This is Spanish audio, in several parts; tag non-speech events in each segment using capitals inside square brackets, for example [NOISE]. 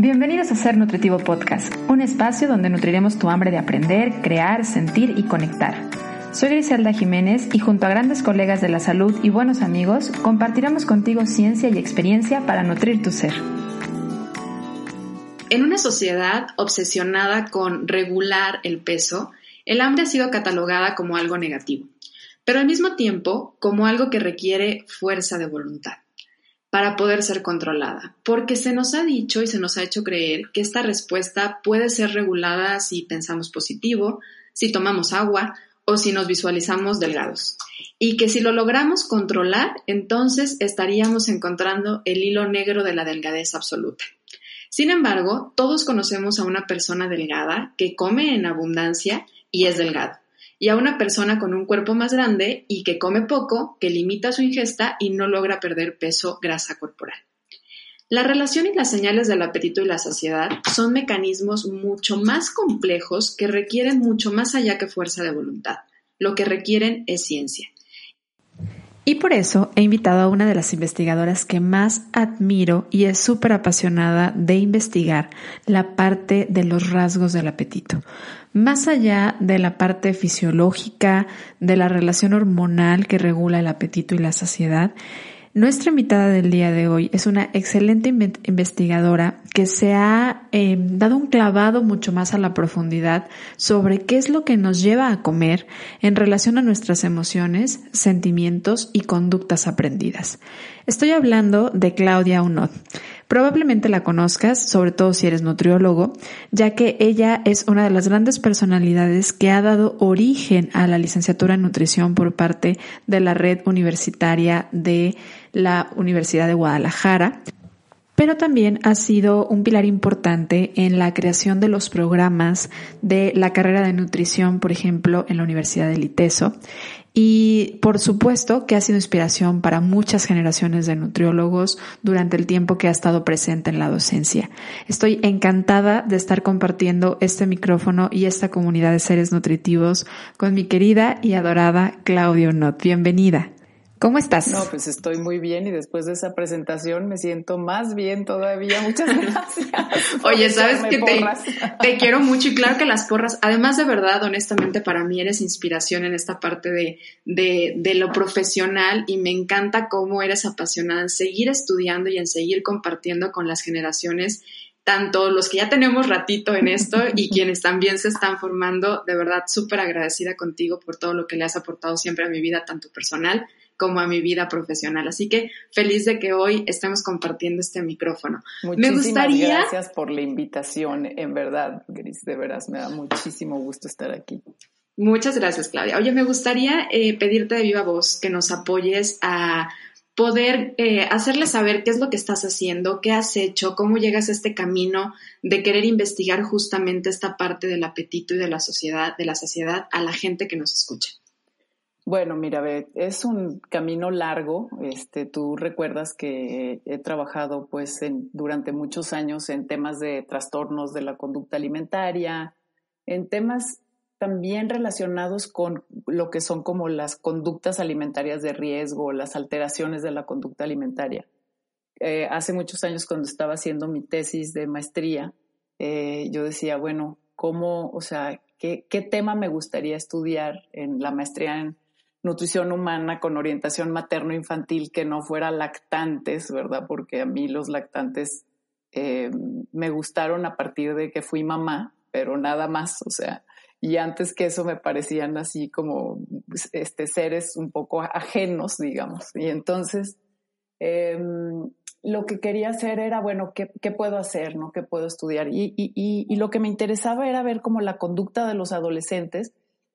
Bienvenidos a Ser Nutritivo Podcast, un espacio donde nutriremos tu hambre de aprender, crear, sentir y conectar. Soy Griselda Jiménez y junto a grandes colegas de la salud y buenos amigos, compartiremos contigo ciencia y experiencia para nutrir tu ser. En una sociedad obsesionada con regular el peso, el hambre ha sido catalogada como algo negativo, pero al mismo tiempo como algo que requiere fuerza de voluntad para poder ser controlada, porque se nos ha dicho y se nos ha hecho creer que esta respuesta puede ser regulada si pensamos positivo, si tomamos agua o si nos visualizamos delgados, y que si lo logramos controlar, entonces estaríamos encontrando el hilo negro de la delgadez absoluta. Sin embargo, todos conocemos a una persona delgada que come en abundancia y es delgado y a una persona con un cuerpo más grande y que come poco, que limita su ingesta y no logra perder peso, grasa corporal. La relación y las señales del apetito y la saciedad son mecanismos mucho más complejos que requieren mucho más allá que fuerza de voluntad. Lo que requieren es ciencia. Y por eso he invitado a una de las investigadoras que más admiro y es súper apasionada de investigar la parte de los rasgos del apetito. Más allá de la parte fisiológica, de la relación hormonal que regula el apetito y la saciedad, nuestra invitada del día de hoy es una excelente investigadora que se ha eh, dado un clavado mucho más a la profundidad sobre qué es lo que nos lleva a comer en relación a nuestras emociones, sentimientos y conductas aprendidas. Estoy hablando de Claudia Unod. Probablemente la conozcas, sobre todo si eres nutriólogo, ya que ella es una de las grandes personalidades que ha dado origen a la licenciatura en nutrición por parte de la red universitaria de la Universidad de Guadalajara pero también ha sido un pilar importante en la creación de los programas de la carrera de nutrición, por ejemplo, en la Universidad de Liteso. Y por supuesto que ha sido inspiración para muchas generaciones de nutriólogos durante el tiempo que ha estado presente en la docencia. Estoy encantada de estar compartiendo este micrófono y esta comunidad de seres nutritivos con mi querida y adorada Claudio Not. Bienvenida. ¿Cómo estás? No, pues estoy muy bien y después de esa presentación me siento más bien todavía. Muchas [LAUGHS] gracias. Oye, sabes que te, te, quiero mucho y claro que las porras, además de verdad, honestamente, para mí eres inspiración en esta parte de, de, de lo profesional y me encanta cómo eres apasionada en seguir estudiando y en seguir compartiendo con las generaciones tanto los que ya tenemos ratito en esto y [LAUGHS] quienes también se están formando, de verdad súper agradecida contigo por todo lo que le has aportado siempre a mi vida, tanto personal como a mi vida profesional. Así que feliz de que hoy estemos compartiendo este micrófono. Muchísimas me gustaría... gracias por la invitación, en verdad, Gris, de veras, me da muchísimo gusto estar aquí. Muchas gracias, Claudia. Oye, me gustaría eh, pedirte de viva voz que nos apoyes a poder eh, hacerles saber qué es lo que estás haciendo, qué has hecho, cómo llegas a este camino de querer investigar justamente esta parte del apetito y de la sociedad, de la saciedad a la gente que nos escucha. Bueno, mira, es un camino largo. Este, tú recuerdas que he trabajado, pues, durante muchos años en temas de trastornos de la conducta alimentaria, en temas también relacionados con lo que son como las conductas alimentarias de riesgo, las alteraciones de la conducta alimentaria. Eh, hace muchos años, cuando estaba haciendo mi tesis de maestría, eh, yo decía, bueno, ¿cómo, o sea, qué, qué tema me gustaría estudiar en la maestría en nutrición humana con orientación materno-infantil que no fuera lactantes, ¿verdad? Porque a mí los lactantes eh, me gustaron a partir de que fui mamá, pero nada más, o sea, y antes que eso me parecían así como pues, este, seres un poco ajenos, digamos. Y entonces em, lo que quería hacer era, bueno, ¿qué, ¿qué, puedo hacer? ¿no? ¿Qué puedo estudiar? Y, y, y, y, lo que me interesaba era ver como la conducta de los adolescentes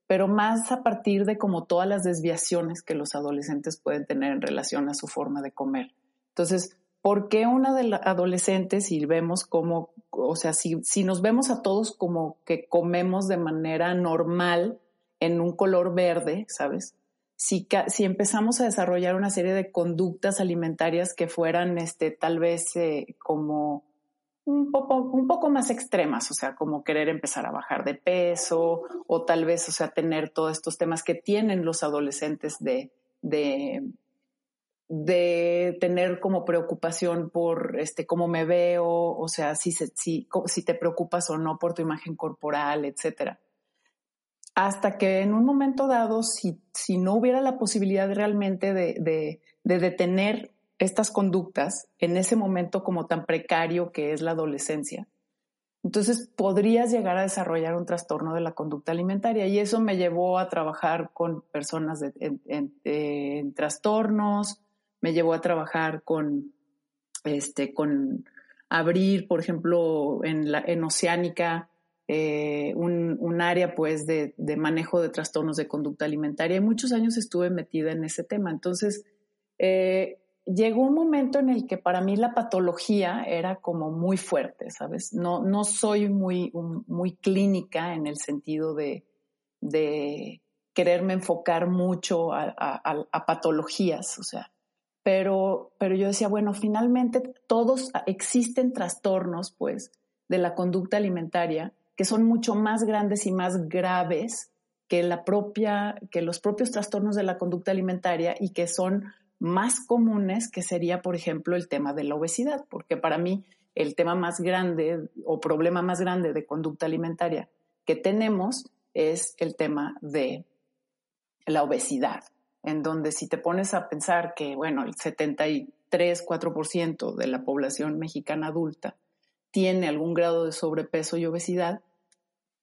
pero más a partir de como todas las desviaciones que los adolescentes pueden tener en relación a su forma de comer. Entonces, ¿por qué una de las adolescentes, si vemos como, o sea, si, si nos vemos a todos como que comemos de manera normal en un color verde, ¿sabes? Si, si empezamos a desarrollar una serie de conductas alimentarias que fueran, este, tal vez eh, como un poco, un poco más extremas, o sea, como querer empezar a bajar de peso o tal vez, o sea, tener todos estos temas que tienen los adolescentes de, de, que tener como preocupación por este cómo me veo, o sea, si, si, si te preocupas o no por tu imagen corporal, etcétera. Hasta que en un momento dado, si, si no hubiera la posibilidad realmente de, de, de detener estas conductas en ese momento como tan precario que es la adolescencia, entonces podrías llegar a desarrollar un trastorno de la conducta alimentaria y eso me llevó a trabajar con personas en, trastornos, me llevó a trabajar con, este, con abrir, por ejemplo, en, la, en Oceánica, eh, un, área pues de, manejo de trastornos de conducta alimentaria y muchos años estuve metida en ese tema. Entonces, eh, llegó un momento en el que para mí la patología era como muy fuerte, ¿sabes? No, no soy muy, muy clínica en el sentido de, de quererme enfocar mucho a, patologías, o sea, pero, pero yo decía, bueno, finalmente todos existen trastornos, pues, de la conducta alimentaria que son mucho más grandes y más graves que la propia, que los propios trastornos de la conducta alimentaria y que son más comunes, que sería, por ejemplo, el tema de la obesidad, porque para mí el tema más grande o problema más grande de conducta alimentaria que tenemos es el tema de la obesidad, en donde si te pones a pensar que, bueno, el 73, 4% de la población mexicana adulta tiene algún grado de sobrepeso y obesidad,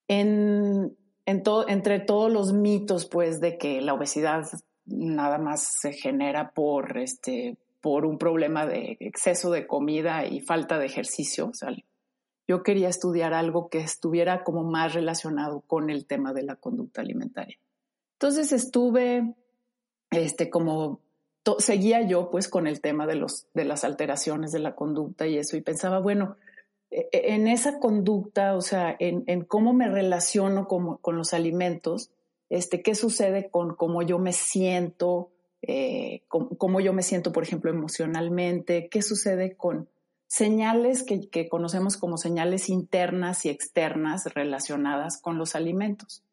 en, entre todos los mitos, pues, de que la obesidad nada más se genera por este por un problema de exceso de comida y falta de ejercicio. yo quería estudiar algo que estuviera como más relacionado con el tema de la conducta alimentaria. Entonces estuve, este, como seguía yo pues con el tema de los, de las alteraciones de la conducta y eso y pensaba, bueno, e, e, en esa conducta, o sea, en, en cómo me relaciono con, con los alimentos, este, qué sucede con cómo yo me siento, eh, cómo, yo me siento, por ejemplo, emocionalmente, qué sucede con señales que, conocemos como señales internas y externas relacionadas con los alimentos.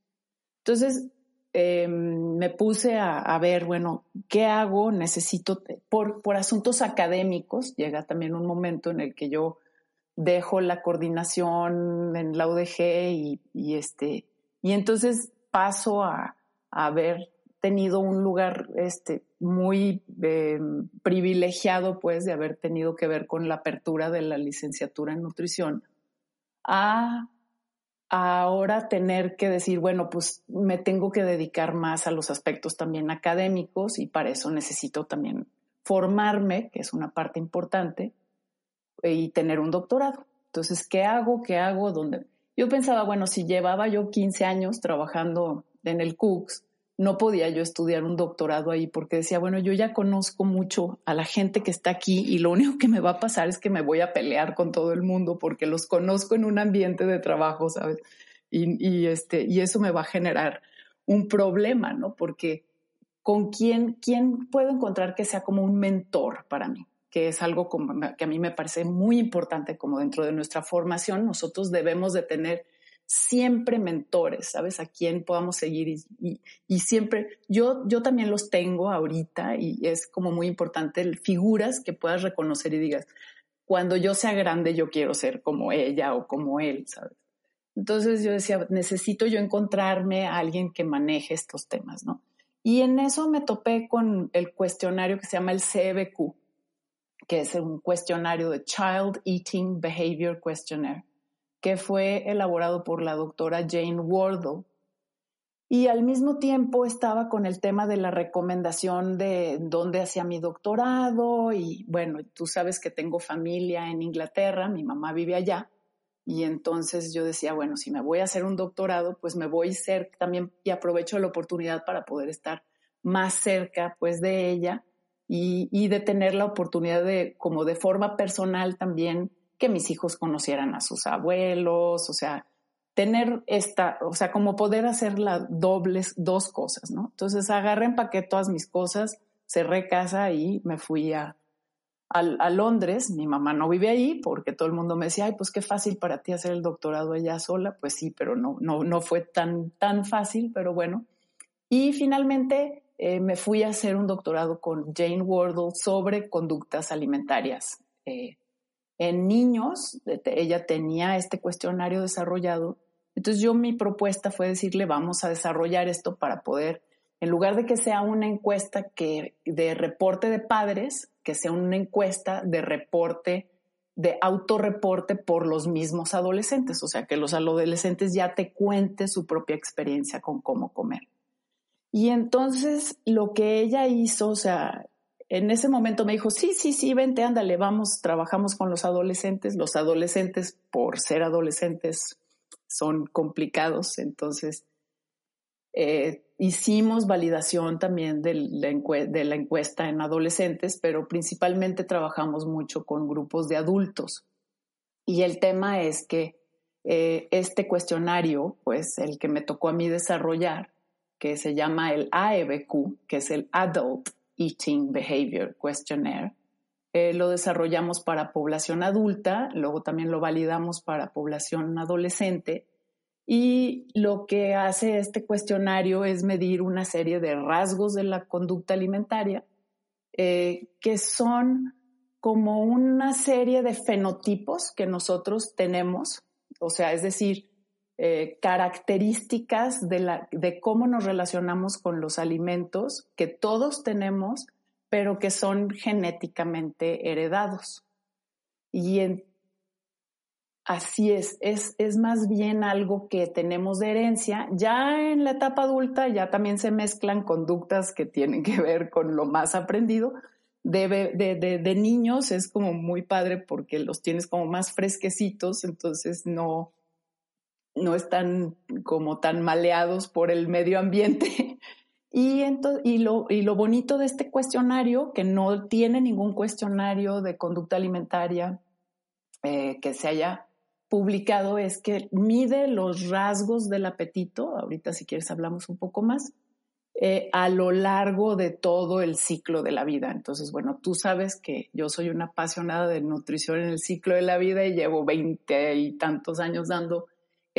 Entonces, em, me puse a, ver, bueno, ¿qué hago? Necesito, por, por asuntos académicos, llega también un momento en el que yo dejo la coordinación en la UDG y, y este, y entonces paso a, haber tenido un lugar este, muy em, privilegiado, pues, de haber tenido que ver con la apertura de la licenciatura en nutrición, a, ahora tener que decir, bueno, pues me tengo que dedicar más a los aspectos también académicos y para eso necesito también formarme, que es una parte importante, y tener un doctorado. Entonces, ¿qué hago? ¿Qué hago? ¿Dónde? Yo pensaba, bueno, si llevaba yo 15 años trabajando en el CUCS, no podía yo estudiar un doctorado ahí porque decía, bueno, yo ya conozco mucho a la gente que está aquí y lo único que me va a pasar es que me voy a pelear con todo el mundo porque los conozco en un ambiente de trabajo, ¿sabes? Y, este, y eso me va a generar un problema, ¿no? Porque con quién, quién puedo encontrar que sea como un mentor para mí que es algo que a mí me parece muy importante como dentro de nuestra formación, nosotros debemos de tener siempre mentores, ¿sabes? A quién podamos seguir y, y, siempre, yo, yo también los tengo ahorita y es como muy importante figuras que puedas reconocer y digas, cuando yo sea grande yo quiero ser como ella o como él, ¿sabes? Entonces yo decía, necesito yo encontrarme a alguien que maneje estos temas, ¿no? Y en eso me topé con el cuestionario que se llama el CBQ, que es un cuestionario de Child Eating Behavior Questionnaire, que fue elaborado por la doctora Jane Wardle. Y al mismo tiempo estaba con el tema de la recomendación de dónde hacía mi doctorado. Y bueno, tú sabes que tengo familia en Inglaterra, mi mamá vive allá. Y entonces yo decía, bueno, si me voy a hacer un doctorado, pues me voy a ser también y aprovecho la oportunidad para poder estar más cerca pues de ella y, de tener la oportunidad de, como de forma personal también, que mis hijos conocieran a sus abuelos, o sea, tener esta, o sea, como poder hacer las dobles, dos cosas, ¿no? Entonces agarré, empaqué todas mis cosas, cerré casa y me fui a, a, Londres. Mi mamá no vive ahí porque todo el mundo me decía, ay, pues qué fácil para ti hacer el doctorado allá sola. Pues sí, pero no, no, no fue tan, tan fácil, pero bueno. Y finalmente eh, me fui a hacer un doctorado con Jane Wardle sobre conductas alimentarias. Eh, en niños, ella tenía este cuestionario desarrollado. Entonces yo mi propuesta fue decirle, vamos a desarrollar esto para poder, en lugar de que sea una encuesta que, de reporte de padres, que sea una encuesta de reporte, de autorreporte por los mismos adolescentes. O sea, que los adolescentes ya te cuenten su propia experiencia con cómo comer. Y entonces lo que ella hizo, o sea, en ese momento me dijo, sí, sí, sí, vente, ándale, vamos, trabajamos con los adolescentes. Los adolescentes, por ser adolescentes, son complicados. Entonces, eh, hicimos validación también de la, encuesta en adolescentes, pero principalmente trabajamos mucho con grupos de adultos. Y el tema es que eh, este cuestionario, pues el que me tocó a mí desarrollar, que se llama el AEBQ, que es el Adult Eating Behavior Questionnaire. Eh, lo desarrollamos para población adulta, luego también lo validamos para población adolescente. Y lo que hace este cuestionario es medir una serie de rasgos de la conducta alimentaria eh, que son como una serie de fenotipos que nosotros tenemos, o sea, es decir, eh, características de, la, de cómo nos relacionamos con los alimentos que todos tenemos, pero que son genéticamente heredados. Y así es, es, es más bien algo que tenemos de herencia. Ya en la etapa adulta ya también se mezclan conductas que tienen que ver con lo más aprendido, de, de, de, niños es como muy padre porque los tienes como más fresquecitos, entonces no, no están como tan maleados por el medio ambiente. [LAUGHS] Y, y, lo, y lo bonito de este cuestionario, que no tiene ningún cuestionario de conducta alimentaria eh, que se haya publicado, es que mide los rasgos del apetito, ahorita si quieres hablamos un poco más, eh, a lo largo de todo el ciclo de la vida. Entonces, bueno, tú sabes que yo soy una apasionada de nutrición en el ciclo de la vida y llevo veinte y tantos años dando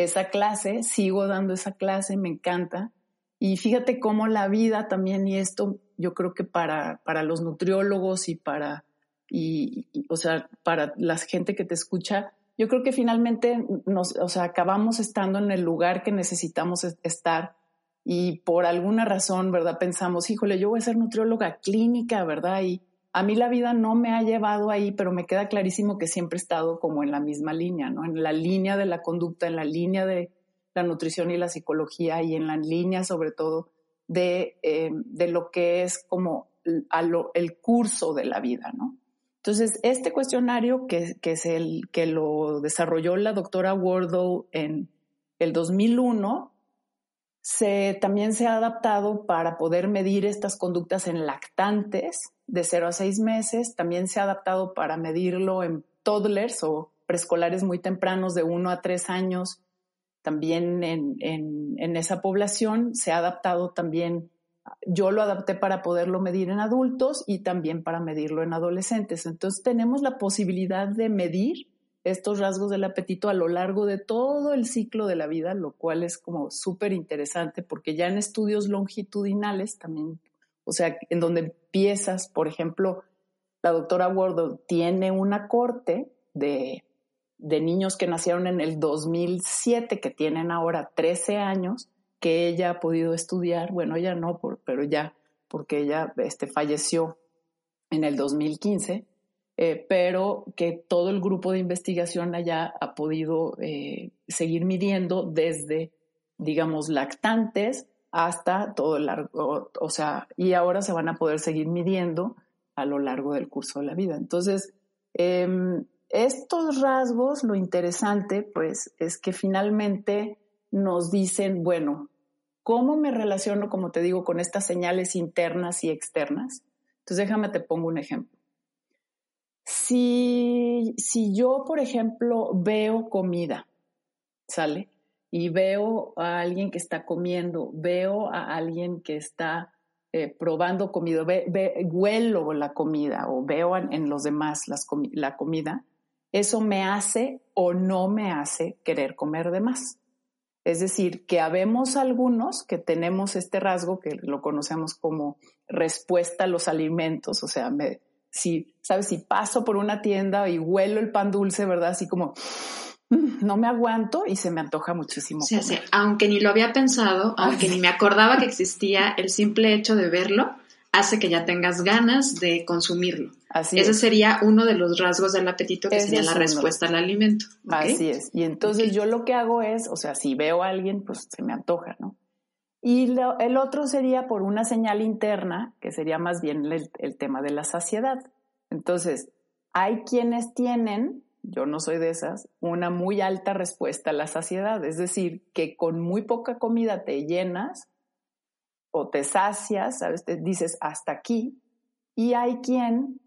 esa clase, sigo dando esa clase, me encanta. Y fíjate cómo la vida también, y esto yo creo que para, para los nutriólogos y para, y, o sea, para la gente que te escucha, yo creo que finalmente nos, o sea, acabamos estando en el lugar que necesitamos estar y por alguna razón, ¿verdad? Pensamos, híjole, yo voy a ser nutrióloga clínica, ¿verdad? Y, a mí la vida no me ha llevado ahí, pero me queda clarísimo que siempre he estado como en la misma línea, ¿no? En la línea de la conducta, en la línea de la nutrición y la psicología y en la línea sobre todo de, eh, de lo que es como el curso de la vida, ¿no? Entonces, este cuestionario que, es el que lo desarrolló la doctora Wardle en el 2001, se, también se ha adaptado para poder medir estas conductas en lactantes de 0 a 6 meses. También se ha adaptado para medirlo en toddlers o preescolares muy tempranos de 1 a 3 años. También en, esa población se ha adaptado también, yo lo adapté para poderlo medir en adultos y también para medirlo en adolescentes. Entonces tenemos la posibilidad de medir estos rasgos del apetito a lo largo de todo el ciclo de la vida, lo cual es como súper interesante porque ya en estudios longitudinales también o sea, en donde empiezas, por ejemplo, la doctora Wardle tiene una corte de, de niños que nacieron en el 2007, que tienen ahora 13 años, que ella ha podido estudiar, bueno, ella no, pero ya, porque ella este, falleció en el 2015, eh, pero que todo el grupo de investigación allá ha podido eh, seguir midiendo desde, digamos, lactantes hasta todo el largo, o sea, y ahora se van a poder seguir midiendo a lo largo del curso de la vida. Entonces, em, estos rasgos, lo interesante, pues, es que finalmente nos dicen, bueno, ¿cómo me relaciono, como te digo, con estas señales internas y externas? Entonces, déjame te pongo un ejemplo. Si, si yo, por ejemplo, veo comida, ¿sale? Y veo a alguien que está comiendo, veo a alguien que está eh, probando comida, ve, huelo la comida o veo en, los demás la comida, eso me hace o no me hace querer comer de más. Es decir, que habemos algunos que tenemos este rasgo que lo conocemos como respuesta a los alimentos, o sea, me, si, sabes, si paso por una tienda y huelo el pan dulce, ¿verdad? Así como [LAUGHS] no me aguanto y se me antoja muchísimo. Sí, sí. Aunque ni lo había pensado, aunque ni me acordaba que existía, el simple hecho de verlo hace que ya tengas ganas de consumirlo. Así Ese sería uno de los rasgos del apetito que sería la respuesta al alimento. Así es. Y entonces yo lo que hago es, o sea, si veo a alguien, pues se me antoja, ¿no? Y el otro sería por una señal interna, que sería más bien el, tema de la saciedad. Entonces, hay quienes tienen, yo no soy de esas, una muy alta respuesta a la saciedad, es decir, que con muy poca comida te llenas o te sacias, ¿sabes? Te dices hasta aquí, y hay quien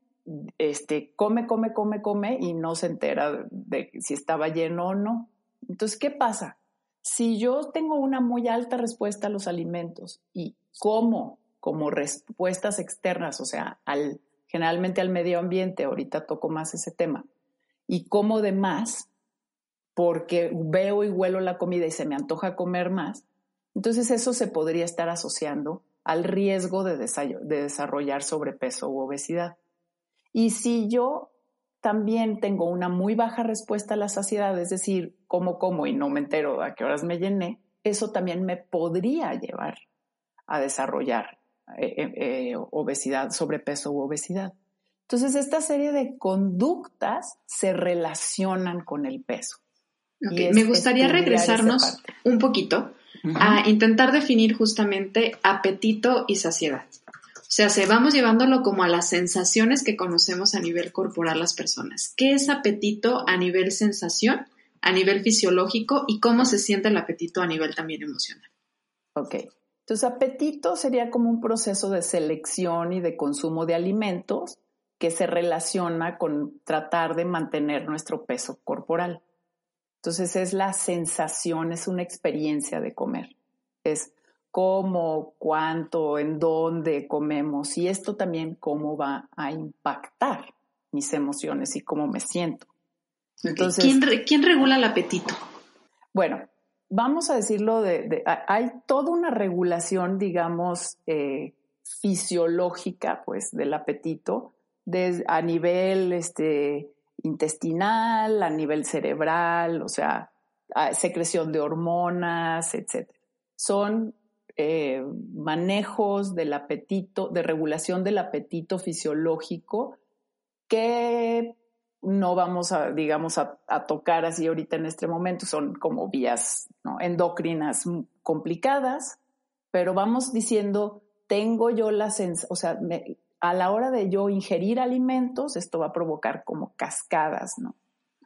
este, come, come, come, come y no se entera de si estaba lleno o no. Entonces, ¿qué pasa? Si yo tengo una muy alta respuesta a los alimentos y como como respuestas externas, o sea, al, generalmente al medio ambiente, ahorita toco más ese tema, y como de más, porque veo y huelo la comida y se me antoja comer más, entonces eso se podría estar asociando al riesgo de, de desarrollar sobrepeso u obesidad. Y si yo también tengo una muy baja respuesta a la saciedad, es decir, como como y no me entero a qué horas me llené, eso también me podría llevar a desarrollar eh, eh, eh, obesidad, sobrepeso u obesidad. Entonces, esta serie de conductas se relacionan con el peso. me gustaría regresarnos un poquito a intentar definir justamente apetito y saciedad. O sea, se vamos llevándolo como a las sensaciones que conocemos a nivel corporal las personas. ¿Qué es apetito a nivel sensación, a nivel fisiológico y cómo se siente el apetito a nivel también emocional? Ok. Entonces, apetito sería como un proceso de selección y de consumo de alimentos que se relaciona con tratar de mantener nuestro peso corporal. Entonces, es la sensación, es una experiencia de comer. Es cómo, cuánto, en dónde comemos y esto también cómo va a impactar mis emociones y cómo me siento. Entonces, ¿Quién, regula el apetito? Bueno, vamos a decirlo de, hay toda una regulación, digamos, eh, fisiológica, pues, del apetito, a nivel este, intestinal, a nivel cerebral, o sea, secreción de hormonas, etc. Son eh, manejos del apetito, de regulación del apetito fisiológico que no vamos a, digamos, a, tocar así ahorita en este momento, son como vías ¿no? endocrinas complicadas, pero vamos diciendo, tengo yo la sensación, o sea, a la hora de yo ingerir alimentos, esto va a provocar como cascadas, ¿no?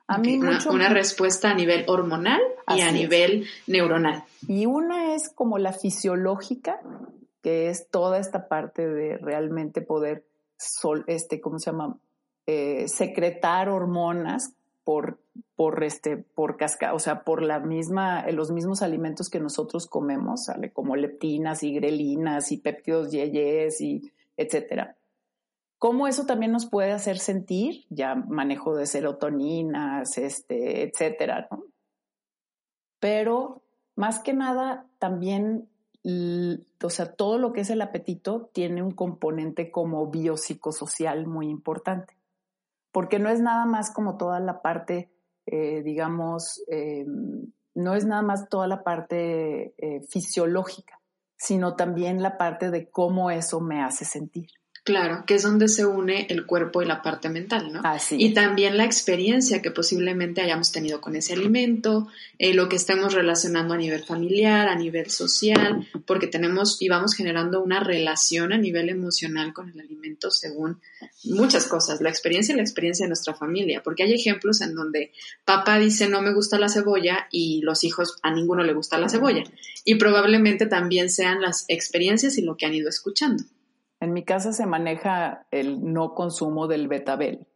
A mí una, respuesta a nivel hormonal y a nivel neuronal. Y una es como la fisiológica, que es toda esta parte de realmente poder, sol, este, ¿cómo se llama? Eh, secretar hormonas por, por este, por casca, o sea, por la misma, los mismos alimentos que nosotros comemos, ¿sale? Como leptinas y grelinas y péptidos yeyes y etcétera. ¿Cómo eso también nos puede hacer sentir? Ya manejo de serotoninas, este, etcétera. Pero más que nada, también, o sea, todo lo que es el apetito tiene un componente como biopsicosocial muy importante, porque no es nada más como toda la parte, eh, digamos, em, no es nada más toda la parte eh, fisiológica, sino también la parte de cómo eso me hace sentir. Claro, que es donde se une el cuerpo y la parte mental, ¿no? Así y también la experiencia que posiblemente hayamos tenido con ese alimento, eh, lo que estemos relacionando a nivel familiar, a nivel social, porque tenemos y vamos generando una relación a nivel emocional con el alimento según muchas cosas, la experiencia y la experiencia de nuestra familia, porque hay ejemplos en donde papá dice no me gusta la cebolla y los hijos a ninguno le gusta la cebolla, y probablemente también sean las experiencias y lo que han ido escuchando. En mi casa se maneja el no consumo del betabel,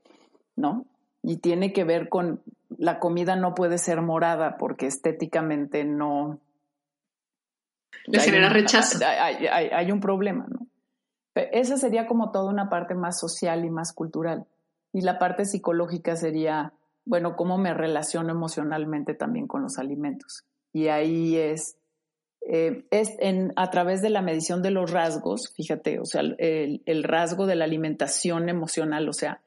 ¿no? Y tiene que ver con la comida no puede ser morada porque estéticamente no. Le genera rechazo. Hay, un problema, ¿no? esa sería como toda una parte más social y más cultural. Y la parte psicológica sería, bueno, cómo me relaciono emocionalmente también con los alimentos. Y ahí es, eh, es en, a través de la medición de los rasgos, fíjate, o sea, el, el rasgo de la alimentación emocional, o sea,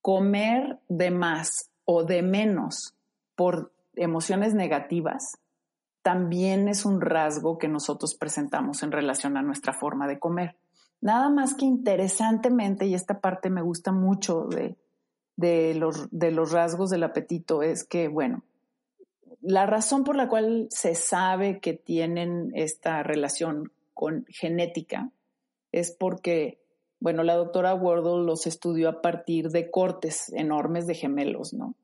comer de más o de menos por emociones negativas, también es un rasgo que nosotros presentamos en relación a nuestra forma de comer. Nada más que interesantemente, y esta parte me gusta mucho de, de, los, de los rasgos del apetito, es que, bueno, la razón por la cual se sabe que tienen esta relación con genética es porque, bueno, la doctora Wardle los estudió a partir de cortes enormes de gemelos, ¿no?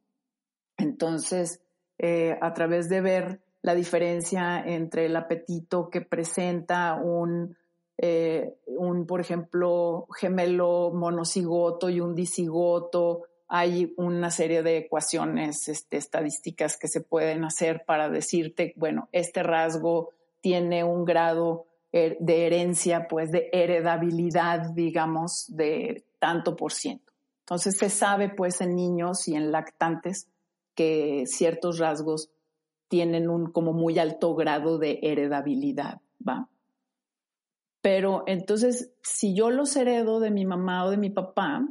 Entonces, eh, a través de ver la diferencia entre el apetito que presenta un, eh, un, por ejemplo, gemelo monocigoto y un disigoto. Hay una serie de ecuaciones este, estadísticas que se pueden hacer para decirte, bueno, este rasgo tiene un grado eh, de herencia, pues de heredabilidad, digamos, de tanto por ciento. Entonces se sabe, pues, en niños y en lactantes que ciertos rasgos tienen un como muy alto grado de heredabilidad, ¿va? Pero entonces, si yo los heredo de mi mamá o de mi papá,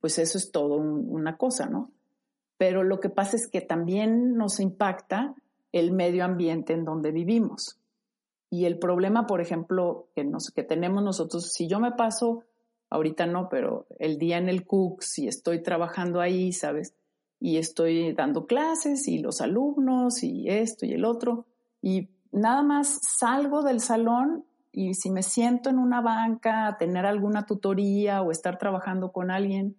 pues eso es todo una cosa, ¿no? Pero lo que pasa es que también nos impacta el medio ambiente en donde vivimos. Y el problema, por ejemplo, que, nos, que tenemos nosotros, si yo me paso, ahorita no, pero el día en el Cook, si estoy trabajando ahí, ¿sabes? y estoy dando clases y los alumnos y esto y el otro. Y nada más salgo del salón y si me siento en una banca a tener alguna tutoría o estar trabajando con alguien,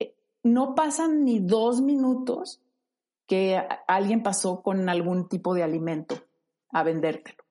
eh, no pasan ni dos minutos que alguien pasó con algún tipo de alimento a vendértelo.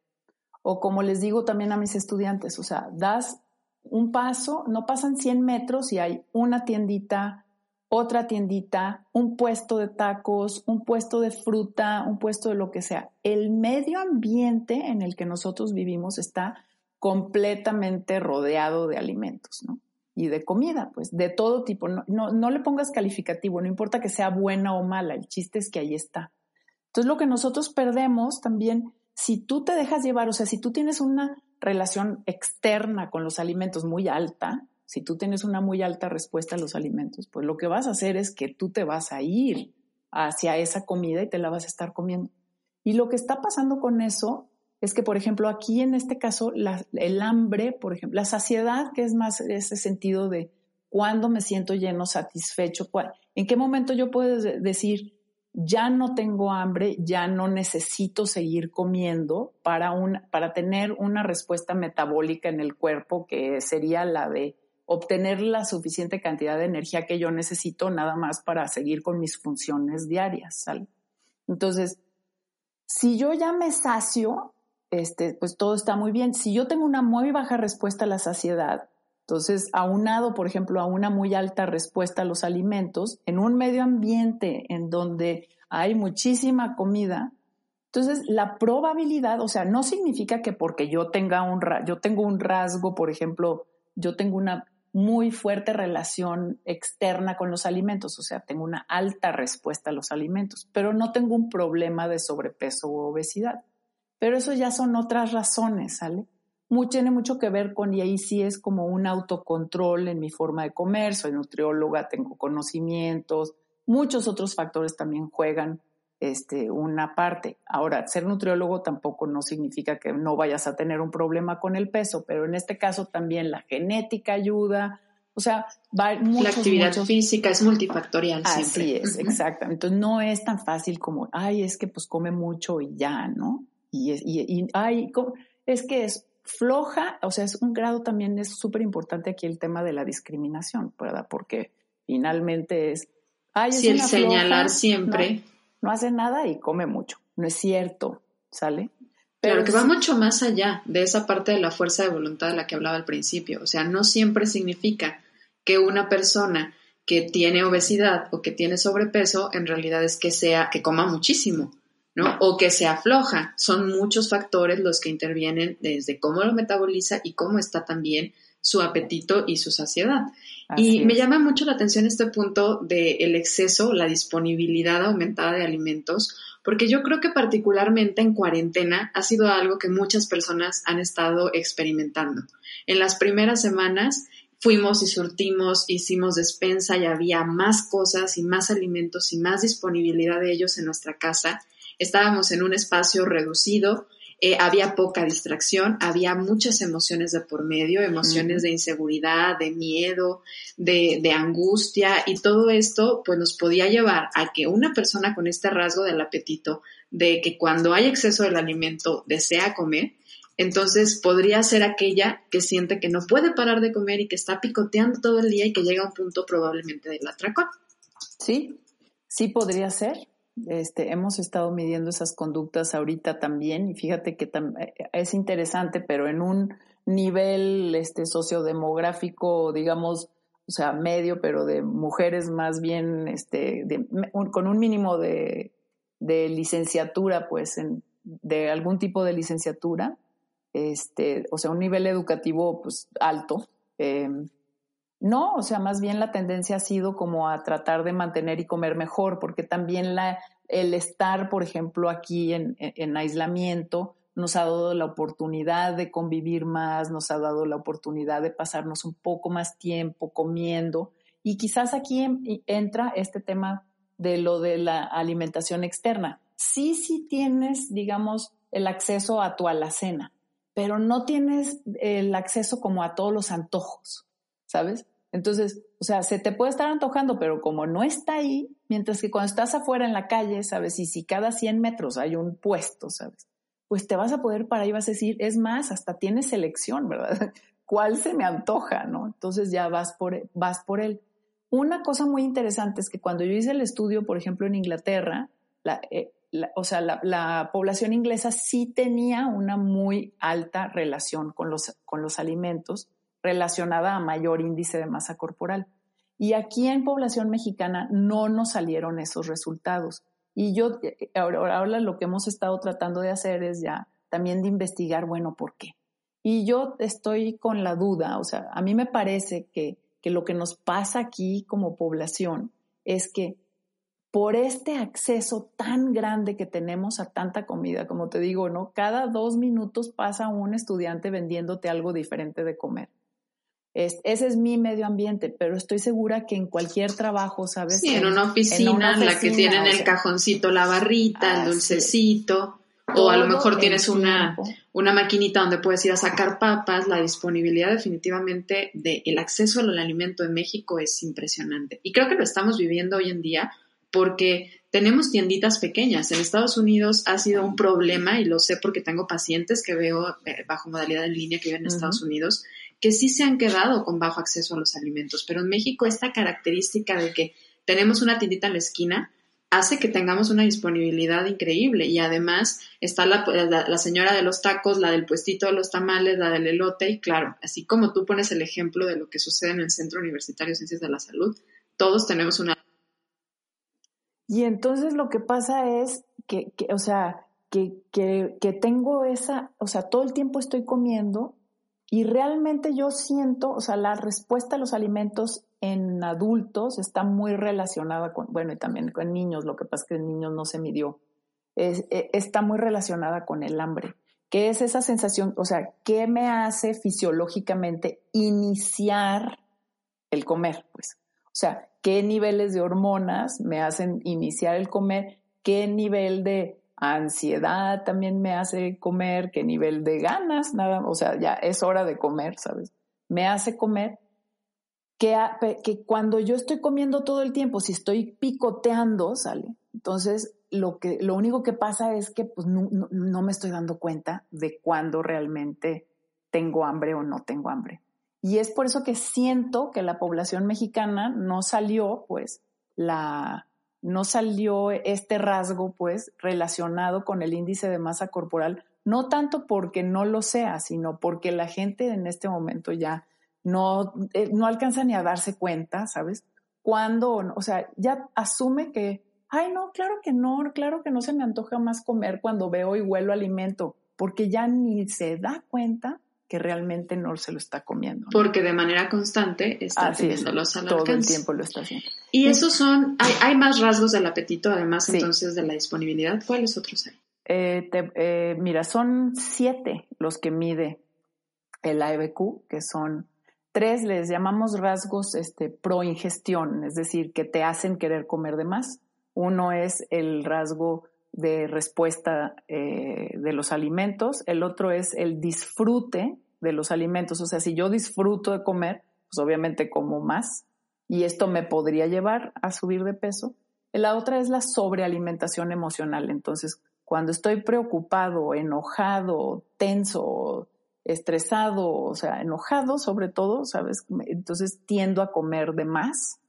O como les digo también a mis estudiantes, o sea, das un paso, no pasan 100 metros y hay una tiendita otra tiendita, un puesto de tacos, un puesto de fruta, un puesto de lo que sea. El medio ambiente en el que nosotros vivimos está completamente rodeado de alimentos, ¿no? Y de comida, pues, de todo tipo. No, no, le pongas calificativo, no importa que sea buena o mala, el chiste es que ahí está. Entonces, lo que nosotros perdemos también, si tú te dejas llevar, o sea, si tú tienes una relación externa con los alimentos muy alta, si tú tienes una muy alta respuesta a los alimentos, pues lo que vas a hacer es que tú te vas a ir hacia esa comida y te la vas a estar comiendo. Y lo que está pasando con eso es que, por ejemplo, aquí en este caso, el hambre, por ejemplo, la saciedad, que es más ese sentido de cuándo me siento lleno, satisfecho, en qué momento yo puedo decir, ya no tengo hambre, ya no necesito seguir comiendo para, para tener una respuesta metabólica en el cuerpo que sería la de obtener la suficiente cantidad de energía que yo necesito nada más para seguir con mis funciones diarias, Entonces, si yo ya me sacio, este, pues todo está muy bien. Si yo tengo una muy baja respuesta a la saciedad, entonces, aunado, por ejemplo, a una muy alta respuesta a los alimentos, en un medio ambiente en donde hay muchísima comida, entonces la probabilidad, o sea, no significa que porque yo tenga un, yo tengo un rasgo, por ejemplo, yo tengo una muy fuerte relación externa con los alimentos, o sea, tengo una alta respuesta a los alimentos, pero no tengo un problema de sobrepeso o obesidad. Pero eso ya son otras razones, ¿sale? Tiene mucho que ver con, y ahí sí es como un autocontrol en mi forma de comer, soy nutrióloga, tengo conocimientos, muchos otros factores también juegan este, una parte. Ahora, ser nutriólogo tampoco no significa que no vayas a tener un problema con el peso, pero en este caso también la genética ayuda. O sea, va La actividad física es multifactorial. Así es, exacto. Entonces no es tan fácil como, ay, es que pues come mucho y ya, ¿no? Y, y, y ay, es que es floja, o sea, es un grado también, es súper importante aquí el tema de la discriminación, ¿verdad? Porque finalmente es, ay, es el señalar siempre no hace nada y come mucho. No es cierto, ¿sale? Pero claro, que va mucho más allá de esa parte de la fuerza de voluntad de la que hablaba al principio. O sea, no siempre significa que una persona que tiene obesidad o que tiene sobrepeso en realidad es que sea que coma muchísimo, ¿no? O que se afloja. Son muchos factores los que intervienen desde cómo lo metaboliza y cómo está también su apetito y su saciedad y me llama mucho la atención este punto del el exceso, la disponibilidad aumentada de alimentos, porque yo creo que particularmente en cuarentena ha sido algo que muchas personas han estado experimentando. En las primeras semanas fuimos y surtimos, hicimos despensa y había más cosas y más alimentos y más disponibilidad de ellos en nuestra casa. Estábamos en un espacio reducido, eh, había poca distracción, había muchas emociones de por medio, emociones de inseguridad, de miedo, de, de, angustia y todo esto pues nos podía llevar a que una persona con este rasgo del apetito, de que cuando hay exceso del alimento desea comer, entonces podría ser aquella que siente que no puede parar de comer y que está picoteando todo el día y que llega a un punto probablemente del atracón. Sí, sí podría ser. Este, hemos estado midiendo esas conductas ahorita también y fíjate que eh, es interesante, pero en un nivel este, sociodemográfico, digamos, o sea, medio, pero de mujeres más bien este, con un mínimo de, licenciatura, pues, en, de algún tipo de licenciatura, este, o sea, un nivel educativo pues, alto. Em, no, o sea, más bien la tendencia ha sido como a tratar de mantener y comer mejor, porque también la, el estar, por ejemplo, aquí en, en, aislamiento nos ha dado la oportunidad de convivir más, nos ha dado la oportunidad de pasarnos un poco más tiempo comiendo. Y quizás aquí entra este tema de lo de la alimentación externa. Sí, sí tienes, digamos, el acceso a tu alacena, pero no tienes el acceso como a todos los antojos. ¿Sabes? Entonces, o sea, se te puede estar antojando, pero como no está ahí, mientras que cuando estás afuera en la calle, ¿sabes? Y si cada 100 metros hay un puesto, ¿sabes? Pues te vas a poder para ahí, vas a decir, es más, hasta tienes selección, ¿verdad? [LAUGHS] ¿Cuál se me antoja, no? Entonces ya vas por, vas por él. Una cosa muy interesante es que cuando yo hice el estudio, por ejemplo, en Inglaterra, la, eh, o sea, la, la, población inglesa sí tenía una muy alta relación con los, con los alimentos relacionada a mayor índice de masa corporal. Y aquí en población mexicana no nos salieron esos resultados. Y yo, eh, ahora, lo que hemos estado tratando de hacer es ya también de investigar, bueno, ¿por qué? Y yo estoy con la duda, o sea, a mí me parece que, que lo que nos pasa aquí como población es que por este acceso tan grande que tenemos a tanta comida, como te digo, ¿no? Cada dos minutos pasa un estudiante vendiéndote algo diferente de comer ese es mi medio ambiente, pero estoy segura que en cualquier trabajo, ¿sabes? Sí, en una oficina, en, la que tienen el cajoncito, la barrita, el dulcecito, o a lo mejor tienes una, una maquinita donde puedes ir a sacar papas, la disponibilidad definitivamente del el acceso al alimento en México es impresionante. Y creo que lo estamos viviendo hoy en día porque tenemos tienditas pequeñas. En Estados Unidos ha sido un problema y lo sé porque tengo pacientes que veo eh, bajo modalidad en línea que viven en Estados Unidos que sí se han quedado con bajo acceso a los alimentos. Pero en México esta característica de que tenemos una tiendita en la esquina hace que tengamos una disponibilidad increíble y además está la, la, señora de los tacos, la del puestito de los tamales, la del elote y claro, así como tú pones el ejemplo de lo que sucede en el Centro Universitario de Ciencias de la Salud, todos tenemos una... Y entonces lo que pasa es que, que o sea, que, que, que tengo esa, o sea, todo el tiempo estoy comiendo y realmente yo siento, o sea, la respuesta a los alimentos en adultos está muy relacionada con, bueno, y también con niños, lo que pasa es que en niños no se midió, e, está muy relacionada con el hambre. ¿Qué es esa sensación? O sea, ¿qué me hace fisiológicamente iniciar el comer? Pues, o sea, ¿qué niveles de hormonas me hacen iniciar el comer? ¿Qué nivel de ansiedad también me hace comer, qué nivel de ganas, nada, o sea, ya es hora de comer, ¿sabes? Me hace comer que, que cuando yo estoy comiendo todo el tiempo, si estoy picoteando, ¿sale? Entonces, lo, que, lo único que pasa es que pues, no, no me estoy dando cuenta de cuándo realmente tengo hambre o no tengo hambre. Y es por eso que siento que la población mexicana no salió, pues, la, no salió este rasgo, pues, relacionado con el índice de masa corporal, no tanto porque no lo sea, sino porque la gente en este momento ya no, eh, no alcanza ni a darse cuenta, ¿sabes? Cuando, o sea, ya asume que, ay, no, claro que no, claro que no se me antoja más comer cuando veo y huelo alimento, porque ya ni se da cuenta que realmente no se lo está comiendo. Porque de manera constante está teniéndolos al Todo el tiempo lo está haciendo. Y esos son, hay, más rasgos del apetito, además entonces de la disponibilidad. ¿Cuáles otros hay? Eh, eh, mira, son siete los que mide el ABQ, que son tres, les llamamos rasgos este, pro ingestión, es decir, que te hacen querer comer de más. Uno es el rasgo de respuesta eh, de los alimentos, el otro es el disfrute de los alimentos, o sea, si yo disfruto de comer, pues obviamente como más y esto me podría llevar a subir de peso. La otra es la sobrealimentación emocional, entonces cuando estoy preocupado, enojado, tenso, estresado, o sea, enojado sobre todo, ¿sabes? Entonces tiendo a comer de más.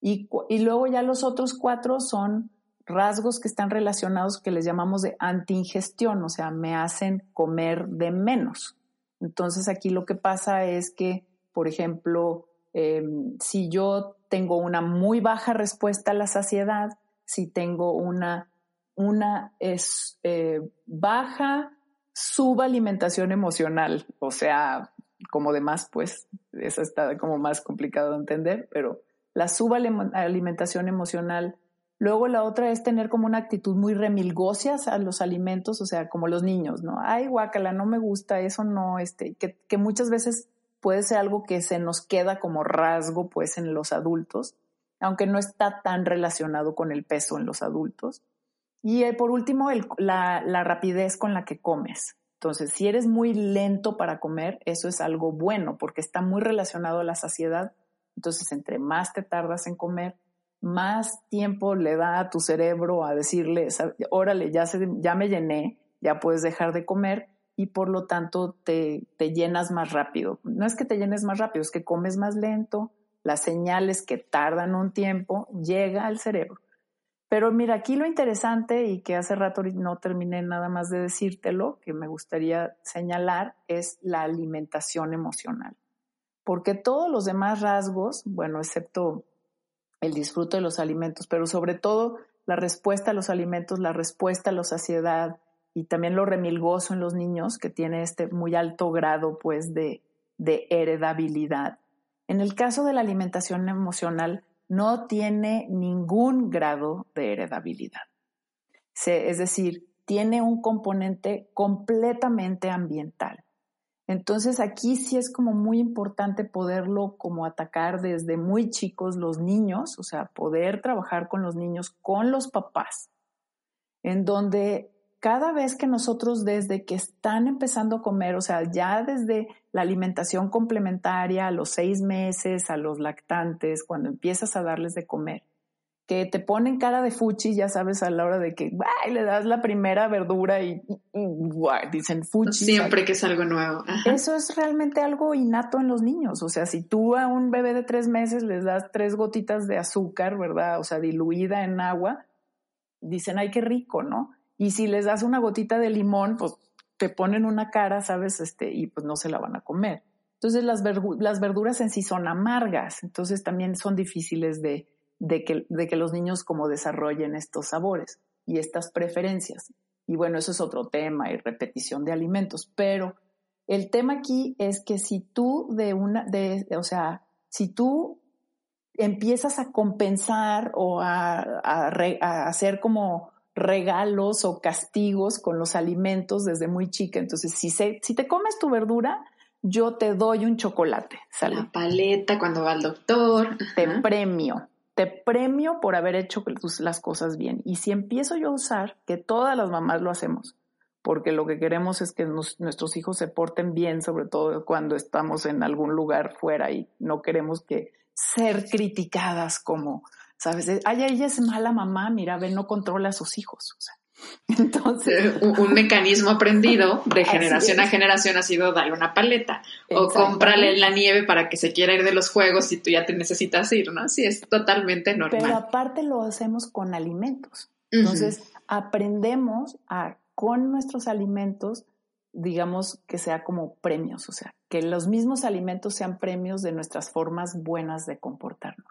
Y, y luego ya los otros cuatro son rasgos que están relacionados que les llamamos de antiingestión, o sea, me hacen comer de menos. Entonces aquí lo que pasa es que, por ejemplo, em, si yo tengo una muy baja respuesta a la saciedad, si tengo una, una es, eh, baja subalimentación emocional, o sea, como demás, pues, eso está como más complicado de entender, pero la subalimentación emocional Luego la otra es tener como una actitud muy remilgocia a los alimentos, o sea, como los niños, ¿no? Ay, guácala, no me gusta, eso no, este, que, muchas veces puede ser algo que se nos queda como rasgo, pues, en los adultos, aunque no está tan relacionado con el peso en los adultos. Y eh, por último, la, la rapidez con la que comes. Entonces, si eres muy lento para comer, eso es algo bueno porque está muy relacionado a la saciedad. Entonces, entre más te tardas en comer, más tiempo le da a tu cerebro a decirle, órale, ya, se, ya me llené, ya puedes dejar de comer y por lo tanto te, te llenas más rápido. No es que te llenes más rápido, es que comes más lento, las señales que tardan un tiempo llega al cerebro. Pero mira, aquí lo interesante y que hace rato no terminé nada más de decírtelo, que me gustaría señalar, es la alimentación emocional. Porque todos los demás rasgos, bueno, excepto el disfrute de los alimentos, pero sobre todo la respuesta a los alimentos, la respuesta a la saciedad y también lo remilgoso en los niños, que tiene este muy alto grado pues de, de heredabilidad. En el caso de la alimentación emocional, no tiene ningún grado de heredabilidad. es decir, tiene un componente completamente ambiental. Entonces aquí sí es como muy importante poderlo como atacar desde muy chicos los niños, o sea, poder trabajar con los niños, con los papás, en donde cada vez que nosotros desde que están empezando a comer, o sea, ya desde la alimentación complementaria a los seis meses, a los lactantes, cuando empiezas a darles de comer, que te ponen cara de fuchi, ya sabes, a la hora de que le das la primera verdura y, dicen fuchi. Siempre que es algo nuevo. Eso es realmente algo innato en los niños. O sea, si tú a un bebé de tres meses les das tres gotitas de azúcar, ¿verdad? O sea, diluida en agua, dicen, ay, qué rico, ¿no? Y si les das una gotita de limón, pues te ponen una cara, ¿sabes? Este, y pues no se la van a comer. Entonces las, las verduras en sí son amargas, entonces también son difíciles de, de que, de que los niños como desarrollen estos sabores y estas preferencias. Y bueno, eso es otro tema y repetición de alimentos, pero el tema aquí es que si tú de una, de, o sea, si tú empiezas a compensar o a, a, hacer como regalos o castigos con los alimentos desde muy chica, entonces si, se, si te comes tu verdura, yo te doy un chocolate. La paleta cuando va al doctor. Te premio te premio por haber hecho las cosas bien. Y si empiezo yo a usar, que todas las mamás lo hacemos, porque lo que queremos es que nuestros hijos se porten bien, sobre todo cuando estamos en algún lugar fuera y no queremos que ser criticadas como, ¿sabes? Ay, ella es mala mamá, mira, ve, no controla a sus hijos. O sea, [LAUGHS] Entonces, un, mecanismo aprendido de generación a generación ha sido darle una paleta o cómprale la nieve para que se quiera ir de los juegos y tú ya te necesitas ir, ¿no? Sí, es totalmente normal. Pero aparte lo hacemos con alimentos. Entonces, aprendemos a con nuestros alimentos, digamos que sea como premios, o sea, que los mismos alimentos sean premios de nuestras formas buenas de comportarnos.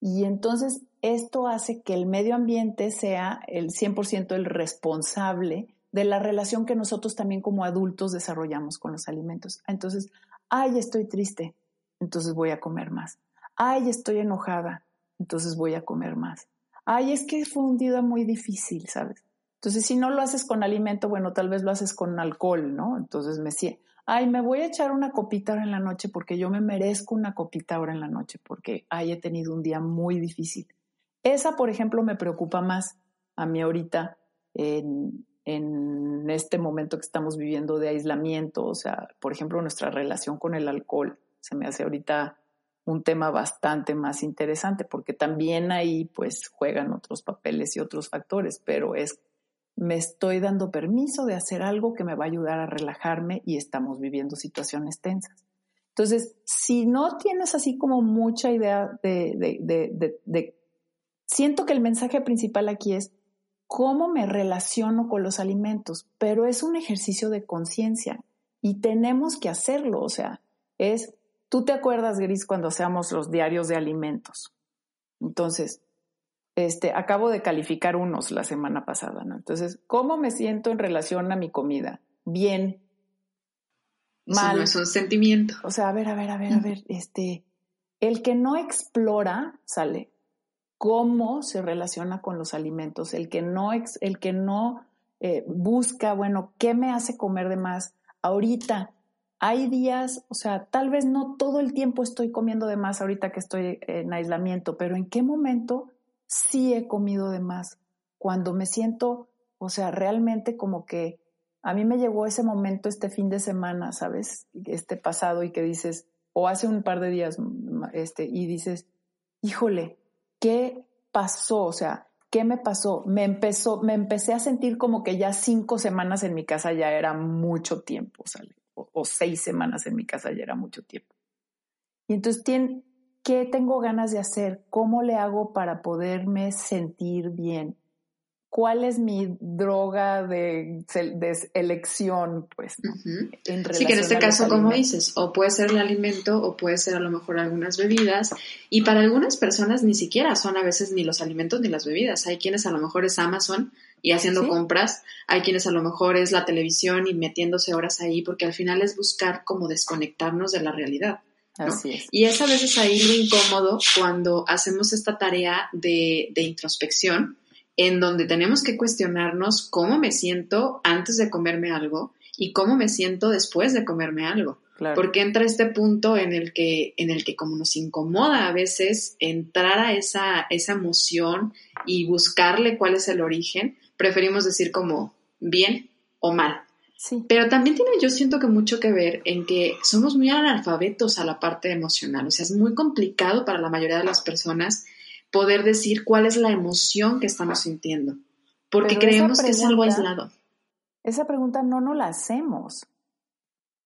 Y entonces esto hace que el medio ambiente sea el 100% el responsable de la relación que nosotros también como adultos desarrollamos con los alimentos. Entonces, ay, estoy triste, entonces voy a comer más. Ay, estoy enojada, entonces voy a comer más. Ay, es que fue un día muy difícil, ¿sabes? Entonces, si no lo haces con alimento, bueno, tal vez lo haces con alcohol, ¿no? Entonces me siento, ay, me voy a echar una copita ahora en la noche porque yo me merezco una copita ahora en la noche porque, ay, he tenido un día muy difícil. Esa, por ejemplo, me preocupa más a mí ahorita en, este momento que estamos viviendo de aislamiento. O sea, por ejemplo, nuestra relación con el alcohol se me hace ahorita un tema bastante más interesante porque también ahí pues juegan otros papeles y otros factores, pero es me estoy dando permiso de hacer algo que me va a ayudar a relajarme y estamos viviendo situaciones tensas. Entonces, si no tienes así como mucha idea de, de, de, siento que el mensaje principal aquí es cómo me relaciono con los alimentos, pero es un ejercicio de conciencia y tenemos que hacerlo. O sea, es, tú te acuerdas, Gris, cuando hacíamos los diarios de alimentos. Entonces, este, acabo de calificar unos la semana pasada, ¿no? Entonces, ¿cómo me siento en relación a mi comida? Bien. Mal. Eso no es un sentimiento. O sea, a ver, a ver, a ver, a ver, este, el que no explora, sale, cómo se relaciona con los alimentos, el que no, el que no eh, busca, bueno, ¿qué me hace comer de más? Ahorita, hay días, o sea, tal vez no todo el tiempo estoy comiendo de más ahorita que estoy en aislamiento, pero ¿en qué momento sí he comido de más, cuando me siento, o sea, realmente como que a mí me llegó ese momento este fin de semana, ¿sabes? Este pasado y que dices, o hace un par de días, este, y dices, híjole, ¿qué pasó? O sea, ¿qué me pasó? Me empezó, me empecé a sentir como que ya cinco semanas en mi casa ya era mucho tiempo. O, seis semanas en mi casa ya era mucho tiempo. Y entonces ¿Qué tengo ganas de hacer? ¿Cómo le hago para poderme sentir bien? ¿Cuál es mi droga de, elección? Pues, sí, que en este caso, como dices, o puede ser el alimento o puede ser a lo mejor algunas bebidas. Y para algunas personas ni siquiera son a veces ni los alimentos ni las bebidas. Hay quienes a lo mejor es Amazon y haciendo compras. Hay quienes a lo mejor es la televisión y metiéndose horas ahí, porque al final es buscar como desconectarnos de la realidad. Y es a veces ahí lo incómodo cuando hacemos esta tarea de, introspección, en donde tenemos que cuestionarnos cómo me siento antes de comerme algo y cómo me siento después de comerme algo. Porque entra este punto en el que, en el que como nos incomoda a veces entrar a esa, esa emoción y buscarle cuál es el origen, preferimos decir como bien o mal. Pero también tiene, yo siento que mucho que ver en que somos muy analfabetos a la parte emocional. O sea, es muy complicado para la mayoría de las personas poder decir cuál es la emoción que estamos sintiendo. Porque creemos que es algo aislado. Esa pregunta no nos la hacemos.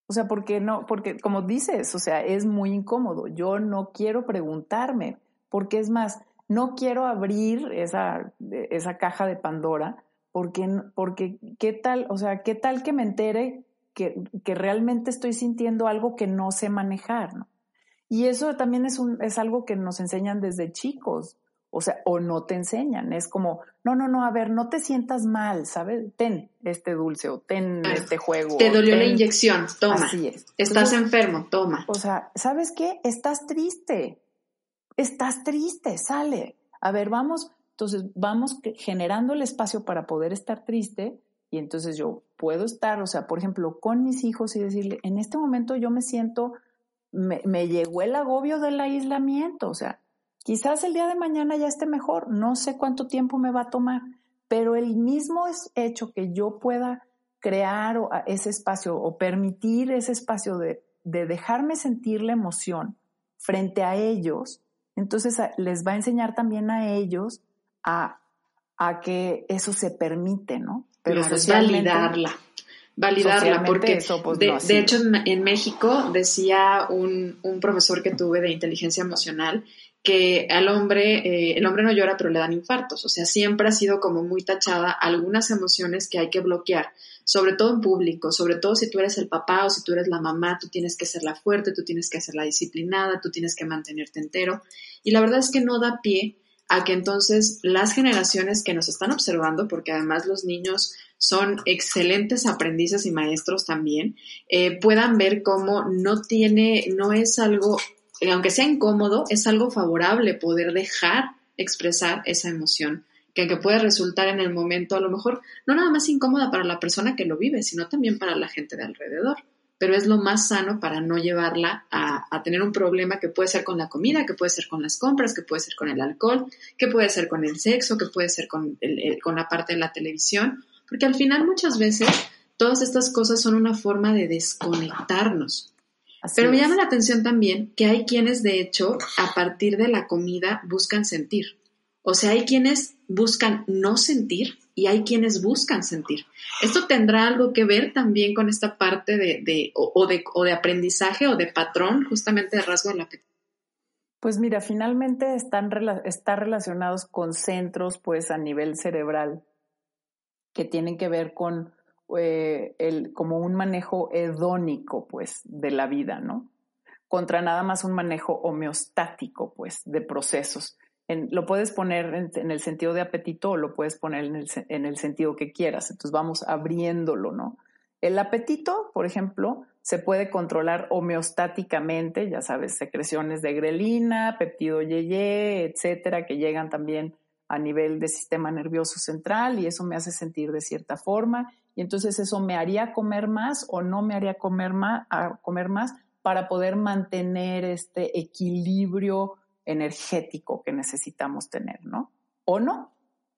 O sea, porque no, porque como dices, o sea, es muy incómodo. Yo no quiero preguntarme, porque es más, no quiero abrir esa, esa caja de Pandora porque, porque qué tal, o sea, qué tal que me entere que, que realmente estoy sintiendo algo que no sé manejar, ¿no? Y eso también es, un, es algo que nos enseñan desde chicos, o sea, o no te enseñan, es como, no, no, no, a ver, no te sientas mal, ¿sabes? Ten este dulce o ten este juego. Te dolió la inyección, toma. Así es. Estás enfermo, toma. O sea, ¿sabes qué? Estás triste, estás triste, sale. A ver, vamos, entonces vamos generando el espacio para poder estar triste y entonces yo puedo estar, o sea, por ejemplo, con mis hijos y decirle, en este momento yo me siento, me, llegó el agobio del aislamiento, o sea, quizás el día de mañana ya esté mejor, no sé cuánto tiempo me va a tomar, pero el mismo hecho que yo pueda crear ese espacio o permitir ese espacio de, de dejarme sentir la emoción frente a ellos, entonces les va a enseñar también a ellos a, a que eso se permite, ¿no? Pero es validarla. Validarla, porque pues, de, hecho en, México decía un, un, profesor que tuve de inteligencia emocional que al hombre, eh, el hombre no llora pero le dan infartos, o sea, siempre ha sido como muy tachada algunas emociones que hay que bloquear, sobre todo en público, sobre todo si tú eres el papá o si tú eres la mamá, tú tienes que ser la fuerte, tú tienes que ser la disciplinada, tú tienes que mantenerte entero, y la verdad es que no da pie a que entonces las generaciones que nos están observando, porque además los niños son excelentes aprendices y maestros también, eh, puedan ver cómo no tiene, no es algo, aunque sea incómodo, es algo favorable poder dejar expresar esa emoción que aunque puede resultar en el momento a lo mejor no nada más incómoda para la persona que lo vive, sino también para la gente de alrededor. Pero es lo más sano para no llevarla a, tener un problema que puede ser con la comida, que puede ser con las compras, que puede ser con el alcohol, que puede ser con el sexo, que puede ser con la parte de la televisión, porque al final muchas veces todas estas cosas son una forma de desconectarnos. Pero me llama la atención también que hay quienes, de hecho, a partir de la comida buscan sentir. O sea, hay quienes buscan no sentir y hay quienes buscan sentir. Esto tendrá algo que ver también con esta parte de, o, de, o de aprendizaje o de patrón, justamente de rasgo del apetito. Pues mira, finalmente están, están relacionados con centros pues a nivel cerebral que tienen que ver con eh, el, como un manejo hedónico pues de la vida, ¿no? Contra nada más un manejo homeostático pues de procesos lo puedes poner en, el sentido de apetito o lo puedes poner en el, en el sentido que quieras. Entonces vamos abriéndolo, ¿no? El apetito, por ejemplo, se puede controlar homeostáticamente, ya sabes, secreciones de grelina, peptido yeye, etcétera, que llegan también a nivel del sistema nervioso central y eso me hace sentir de cierta forma y entonces eso me haría comer más o no me haría comer más, a comer más para poder mantener este equilibrio energético que necesitamos tener, ¿no? O no,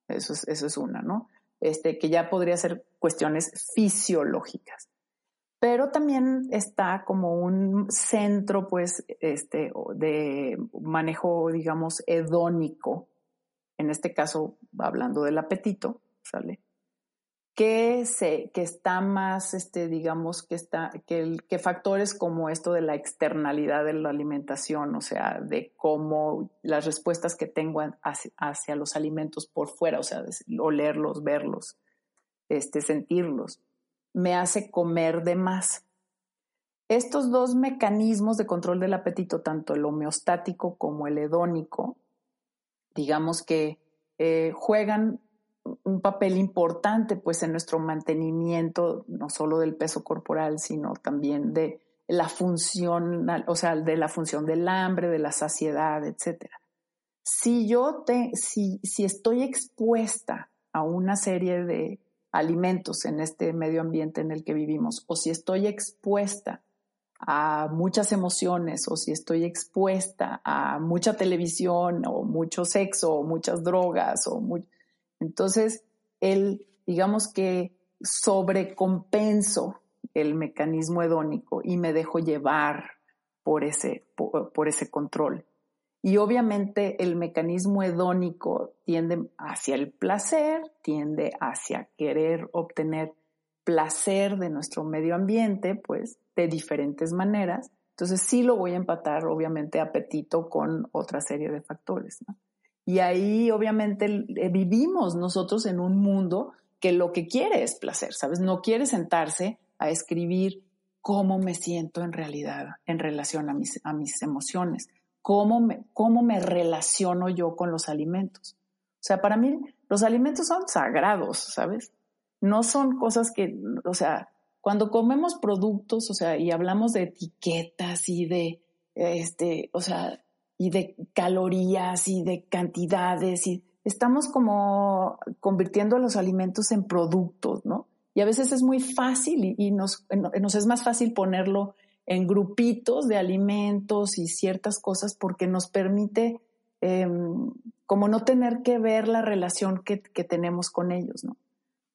eso es, eso es una, ¿no? Este, que ya podría ser cuestiones fisiológicas. Pero también está como un centro, pues, este, de manejo, digamos, hedónico, en este caso, hablando del apetito, ¿sale? que, se, que está más, este, digamos, que, está, que, que factores como esto de la externalidad de la alimentación, o sea, de cómo las respuestas que tengo hacia, los alimentos por fuera, o sea, olerlos, verlos, este, sentirlos, me hace comer de más. Estos dos mecanismos de control del apetito, tanto el homeostático como el hedónico, digamos que eh, juegan un papel importante pues en nuestro mantenimiento no solo del peso corporal sino también de la función o sea de la función del hambre de la saciedad etcétera. Si yo te si, si estoy expuesta a una serie de alimentos en este medio ambiente en el que vivimos o si estoy expuesta a muchas emociones o si estoy expuesta a mucha televisión o mucho sexo o muchas drogas o muy, entonces, él, digamos que sobrecompenso el mecanismo hedónico y me dejo llevar por ese, por, ese control. Y obviamente el mecanismo hedónico tiende hacia el placer, tiende hacia querer obtener placer de nuestro medio ambiente, pues de diferentes maneras. Entonces sí lo voy a empatar, obviamente, apetito con otra serie de factores. Y ahí obviamente eh, vivimos nosotros en un mundo que lo que quiere es placer, ¿sabes? No quiere sentarse a escribir cómo me siento en realidad en relación a mis, a mis emociones, cómo me, cómo me relaciono yo con los alimentos. O sea, para mí los alimentos son sagrados, ¿sabes? No son cosas que, o sea, cuando comemos productos, o sea, y hablamos de etiquetas y de, este, o sea, y de calorías y de cantidades y estamos como convirtiendo los alimentos en productos, ¿no? Y a veces es muy fácil y, nos, es más fácil ponerlo en grupitos de alimentos y ciertas cosas porque nos permite em, como no tener que ver la relación que, que, tenemos con ellos, ¿no?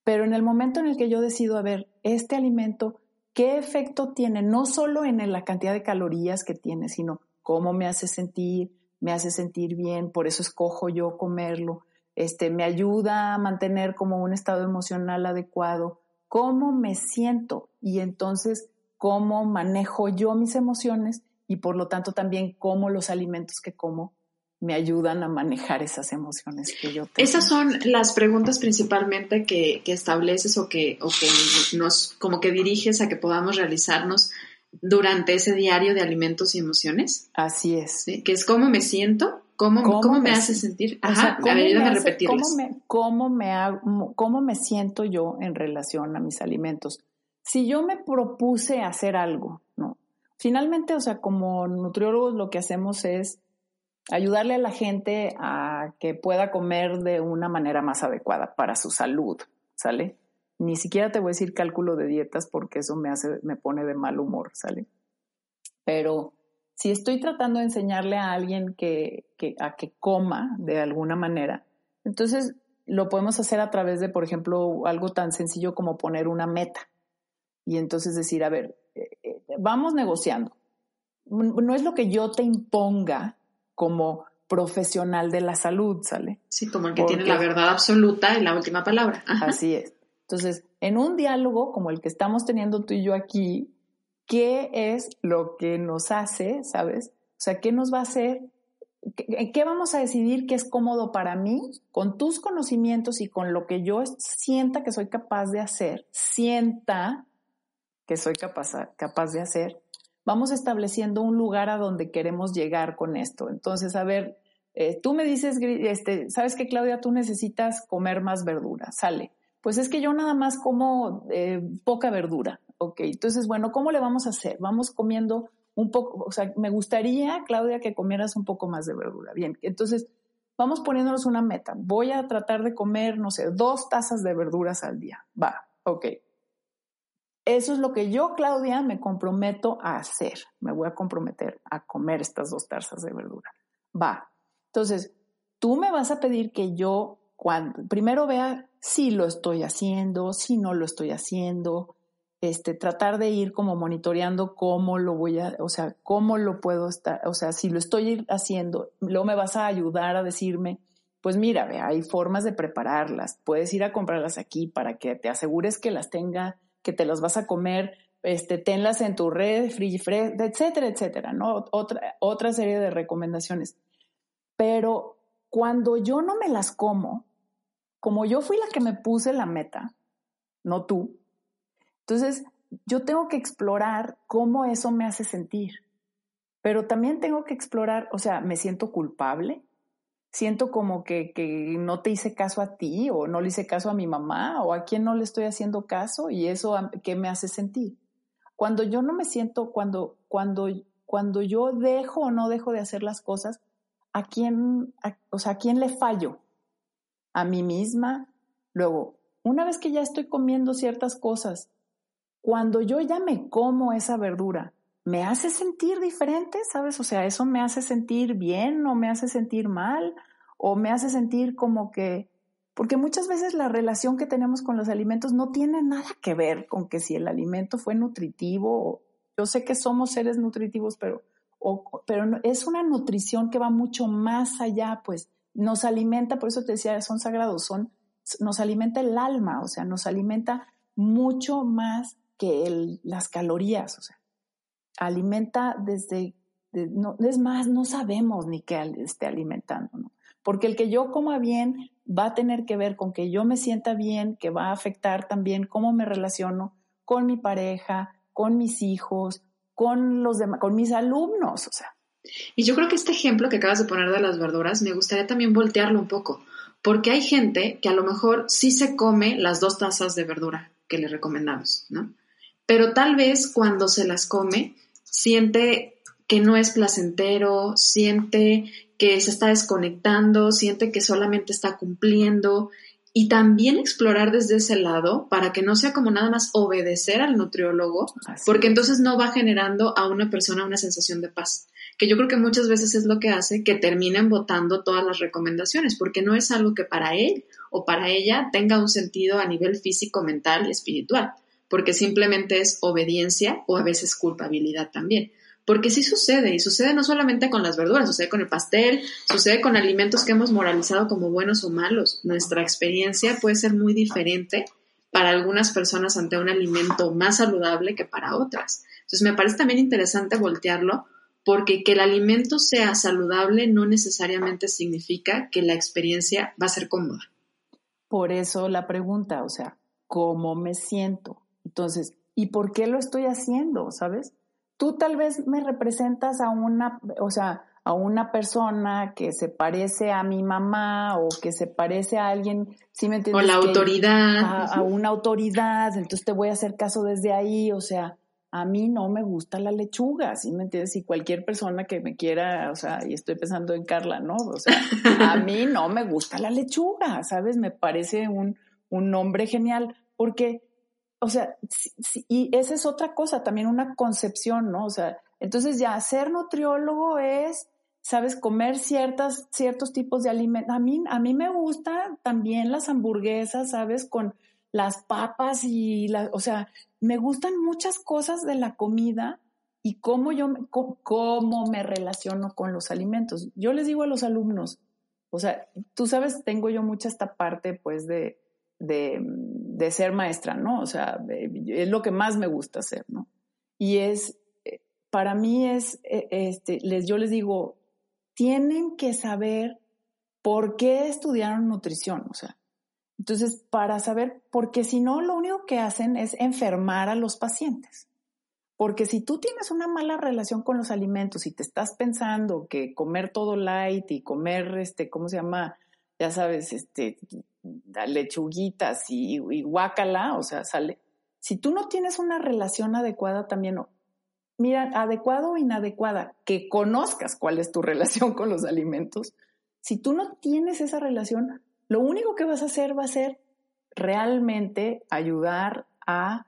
Pero en el momento en el que yo decido, a ver, este alimento, ¿qué efecto tiene? No solo en la cantidad de calorías que tiene, sino cómo me hace sentir, me hace sentir bien, por eso escojo yo comerlo, este, me ayuda a mantener como un estado emocional adecuado, cómo me siento y entonces cómo manejo yo mis emociones y por lo tanto también cómo los alimentos que como me ayudan a manejar esas emociones que yo tengo. Esas son las preguntas principalmente que, que estableces o que, o que nos como que diriges a que podamos realizarnos durante ese diario de alimentos y emociones. Así es. Que es cómo me siento, ¿Cómo, ¿Cómo, me, hace sentir? Ajá, ¿cómo, me hace, ¿cómo, me, cómo, me ¿Cómo me siento yo en relación a mis alimentos? Si yo me propuse hacer algo, ¿no? Finalmente, o sea, como nutriólogos lo que hacemos es ayudarle a la gente a que pueda comer de una manera más adecuada para su salud, ¿sale? Ni siquiera te voy a decir cálculo de dietas porque eso me hace, me pone de mal humor, ¿sale? Pero si estoy tratando de enseñarle a alguien que, que, a que coma de alguna manera, entonces lo podemos hacer a través de, por ejemplo, algo tan sencillo como poner una meta. Y entonces decir, a ver, eh, eh, vamos negociando. No es lo que yo te imponga como profesional de la salud, ¿sale? Sí, como el que tiene la verdad absoluta y la última palabra. Así es. Entonces, en un diálogo como el que estamos teniendo tú y yo aquí, qué es lo que nos hace, ¿sabes? O sea, ¿qué nos va a hacer? ¿Qué, vamos a decidir que es cómodo para mí con tus conocimientos y con lo que yo sienta que soy capaz de hacer? Sienta que soy capaz, capaz de hacer. Vamos estableciendo un lugar a donde queremos llegar con esto. Entonces, a ver, eh, tú me dices, este, ¿sabes qué, Claudia? Tú necesitas comer más verdura. Sale. Pues es que yo nada más como eh, poca verdura. Ok, entonces, bueno, ¿cómo le vamos a hacer? Vamos comiendo un poco, o sea, me gustaría, Claudia, que comieras un poco más de verdura. Bien, entonces vamos poniéndonos una meta. Voy a tratar de comer, no sé, dos tazas de verduras al día. Va, ok. Eso es lo que yo, Claudia, me comprometo a hacer. Me voy a comprometer a comer estas dos tazas de verdura. Va. Entonces, tú me vas a pedir que yo, cuando, primero vea si lo estoy haciendo, si no lo estoy haciendo, este, tratar de ir como monitoreando cómo lo voy a, o sea, cómo lo puedo estar, o sea, si lo estoy haciendo, luego me vas a ayudar a decirme, pues mira, ve, hay formas de prepararlas, puedes ir a comprarlas aquí para que te asegures que las tenga, que te las vas a comer, este, tenlas en tu red, free, etcétera, etcétera, ¿no? Otra, otra serie de recomendaciones. Pero cuando yo no me las como, como yo fui la que me puse la meta, no tú, entonces, yo tengo que explorar cómo eso me hace sentir, pero también tengo que explorar, o sea, me siento culpable, siento como que, que, no te hice caso a ti o no le hice caso a mi mamá o a quién no le estoy haciendo caso y eso qué me hace sentir. Cuando yo no me siento, cuando, cuando, cuando yo dejo o no dejo de hacer las cosas, ¿a quién, o sea, a quién le fallo? A mí misma. Luego, una vez que ya estoy comiendo ciertas cosas cuando yo ya me como esa verdura, me hace sentir diferente, ¿sabes? O sea, eso me hace sentir bien o me hace sentir mal o me hace sentir como que, porque muchas veces la relación que tenemos con los alimentos no tiene nada que ver con que si el alimento fue nutritivo. Yo sé que somos seres nutritivos, pero, pero es una nutrición que va mucho más allá, pues nos alimenta, por eso te decía, son sagrados, son, nos alimenta el alma, o sea, nos alimenta mucho más que las calorías, o sea, alimenta desde, no, es más, no sabemos ni qué esté alimentando, ¿no? Porque el que yo coma bien va a tener que ver con que yo me sienta bien, que va a afectar también cómo me relaciono con mi pareja, con mis hijos, con los demás, con mis alumnos, o sea. Y yo creo que este ejemplo que acabas de poner de las verduras, me gustaría también voltearlo un poco, porque hay gente que a lo mejor sí se come las dos tazas de verdura que le recomendamos, ¿no? pero tal vez cuando se las come siente que no es placentero, siente que se está desconectando, siente que solamente está cumpliendo y también explorar desde ese lado para que no sea como nada más obedecer al nutriólogo, porque entonces no va generando a una persona una sensación de paz, que yo creo que muchas veces es lo que hace que terminen votando todas las recomendaciones, porque no es algo que para él o para ella tenga un sentido a nivel físico, mental y espiritual porque simplemente es obediencia o a veces culpabilidad también. Porque sí sucede, y sucede no solamente con las verduras, sucede con el pastel, sucede con alimentos que hemos moralizado como buenos o malos. Nuestra experiencia puede ser muy diferente para algunas personas ante un alimento más saludable que para otras. Entonces me parece también interesante voltearlo porque que el alimento sea saludable no necesariamente significa que la experiencia va a ser cómoda. Por eso la pregunta, o sea, ¿cómo me siento? Entonces, ¿y por qué lo estoy haciendo? ¿Sabes? Tú tal vez me representas a una, o sea, a una persona que se parece a mi mamá o que se parece a alguien, ¿sí me entiendes? O la autoridad. A, a, una autoridad, entonces te voy a hacer caso desde ahí, o sea, a mí no me gusta la lechuga, ¿sí me entiendes? Y cualquier persona que me quiera, o sea, y estoy pensando en Carla, ¿no? O sea, a [LAUGHS] mí no me gusta la lechuga, ¿sabes? Me parece un, un nombre genial, porque, o sea, y esa es otra cosa, también una concepción, ¿no? O sea, entonces ya ser nutriólogo es sabes, comer ciertas, ciertos tipos de alimentos. A mí, a mí me gustan también las hamburguesas, sabes, con las papas y la, o sea, me gustan muchas cosas de la comida y cómo yo, cómo me relaciono con los alimentos. Yo les digo a los alumnos, o sea, tú sabes, tengo yo mucha esta parte, pues, de, de, ser maestra, ¿no? O sea, es lo que más me gusta hacer, ¿no? Y es, eh, para mí es, eh, este, les, yo les digo, tienen que saber por qué estudiaron nutrición, o sea, entonces, para saber, porque si no, lo único que hacen es enfermar a los pacientes. Porque si tú tienes una mala relación con los alimentos y te estás pensando que comer todo light y comer, este, ¿cómo se llama? Ya sabes, este, lechuguitas y, y guácala, o sea, sale. Si tú no tienes una relación adecuada también, mira, adecuado o inadecuada, que conozcas cuál es tu relación con los alimentos, si tú no tienes esa relación, lo único que vas a hacer va a ser realmente ayudar a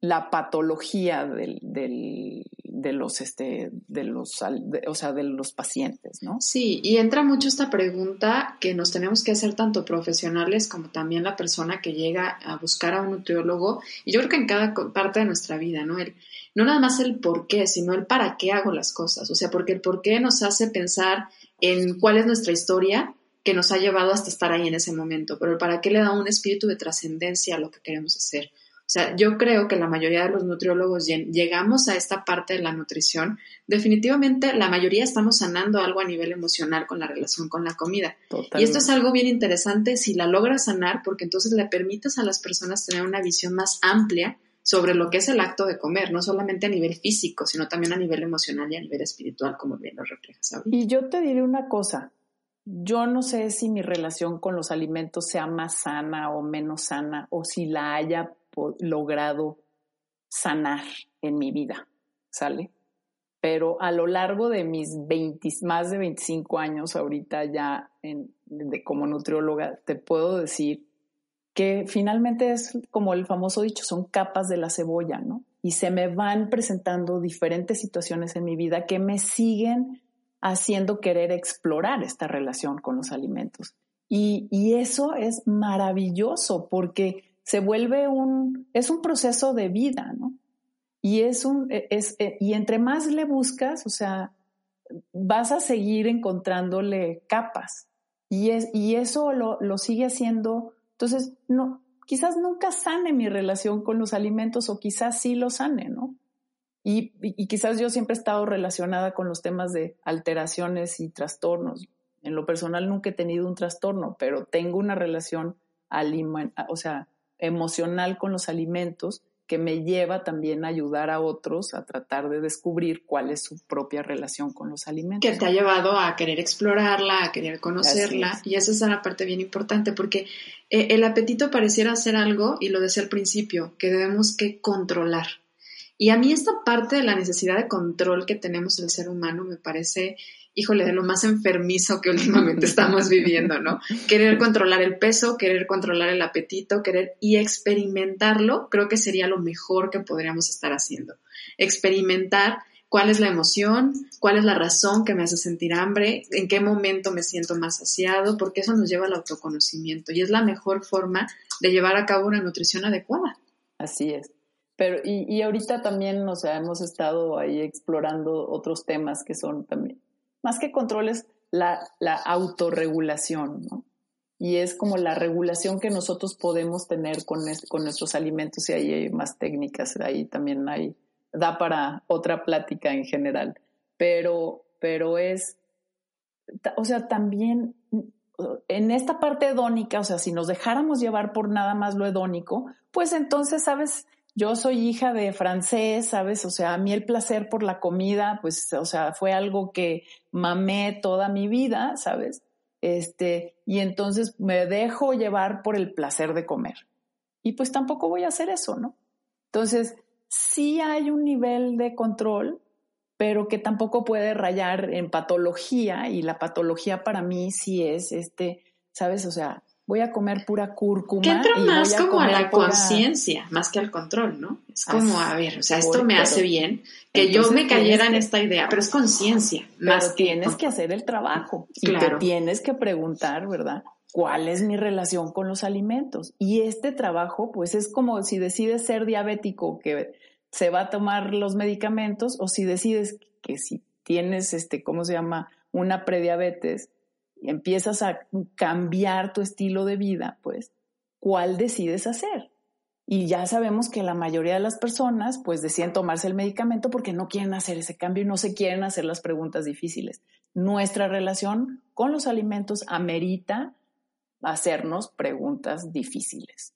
la patología del, de los este de los o sea de los pacientes no sí y entra mucho esta pregunta que nos tenemos que hacer tanto profesionales como también la persona que llega a buscar a un nutriólogo y yo creo que en cada parte de nuestra vida no el no nada más el por qué, sino el para qué hago las cosas. O sea, porque el por qué nos hace pensar en cuál es nuestra historia que nos ha llevado hasta estar ahí en ese momento, pero el para qué le da un espíritu de trascendencia a lo que queremos hacer. O sea, yo creo que la mayoría de los nutriólogos llegamos a esta parte de la nutrición. Definitivamente, la mayoría estamos sanando algo a nivel emocional con la relación con la comida. Y esto es algo bien interesante si la logras sanar, porque entonces le permites a las personas tener una visión más amplia sobre lo que es el acto de comer, no solamente a nivel físico, sino también a nivel emocional y a nivel espiritual, como bien lo reflejas ahorita. Y yo te diré una cosa, yo no sé si mi relación con los alimentos sea más sana o menos sana, o si la haya logrado sanar en mi vida, ¿sale? Pero a lo largo de mis 20, más de 25 años ahorita ya de, como nutrióloga, te puedo decir que finalmente es como el famoso dicho, son capas de la cebolla, ¿no? Y se me van presentando diferentes situaciones en mi vida que me siguen haciendo querer explorar esta relación con los alimentos. Y eso es maravilloso porque se vuelve un, es un proceso de vida, ¿no? Y es un, e, es, e, y entre más le buscas, o sea, vas a seguir encontrándole capas. Y, es, y eso lo, lo sigue haciendo entonces, no, quizás nunca sane mi relación con los alimentos o quizás sí lo sane, ¿no? Y, y, quizás yo siempre he estado relacionada con los temas de alteraciones y trastornos. En lo personal nunca he tenido un trastorno, pero tengo una relación o sea, emocional con los alimentos que me lleva también a ayudar a otros a tratar de descubrir cuál es su propia relación con los alimentos. Que te ha llevado a querer explorarla, a querer conocerla. Y esa es una parte bien importante porque eh, el apetito pareciera ser algo, y lo decía al principio, que debemos que controlar. Y a mí esta parte de la necesidad de control que tenemos el ser humano me parece híjole, de lo más enfermizo que últimamente [LAUGHS] estamos viviendo, ¿no? Querer controlar el peso, querer controlar el apetito, querer y experimentarlo, creo que sería lo mejor que podríamos estar haciendo. Experimentar cuál es la emoción, cuál es la razón que me hace sentir hambre, en qué momento me siento más saciado, porque eso nos lleva al autoconocimiento y es la mejor forma de llevar a cabo una nutrición adecuada. Así es. Pero, y, y ahorita también, o sea, hemos estado ahí explorando otros temas que son también más que controles, la, la autorregulación, ¿no? Y es como la regulación que nosotros podemos tener con, con nuestros alimentos y ahí hay más técnicas, ahí también hay, da para otra plática en general, pero, pero es, o sea, también en esta parte hedónica, o sea, si nos dejáramos llevar por nada más lo hedónico, pues entonces, ¿sabes? Yo soy hija de francés, ¿sabes? O sea, a mí el placer por la comida, pues, o sea, fue algo que mamé toda mi vida, ¿sabes? Este, y entonces me dejo llevar por el placer de comer. Y pues tampoco voy a hacer eso, ¿no? Entonces, sí hay un nivel de control, pero que tampoco puede rayar en patología, y la patología para mí sí es este, ¿sabes? O sea, voy a comer pura cúrcuma. Que entra más como a la conciencia, más que al control, ¿no? Es como, a ver, o sea, esto me hace bien, que yo me cayera en esta idea, pero es conciencia. Más tienes que hacer el trabajo y te tienes que preguntar, ¿verdad? ¿Cuál es mi relación con los alimentos? Y este trabajo, pues es como si decides ser diabético, que se va a tomar los medicamentos, o si decides que si tienes, este, ¿cómo se llama? Una prediabetes, empiezas a cambiar tu estilo de vida, pues, ¿cuál decides hacer? Y ya sabemos que la mayoría de las personas pues deciden tomarse el medicamento porque no quieren hacer ese cambio y no se quieren hacer las preguntas difíciles. Nuestra relación con los alimentos amerita hacernos preguntas difíciles.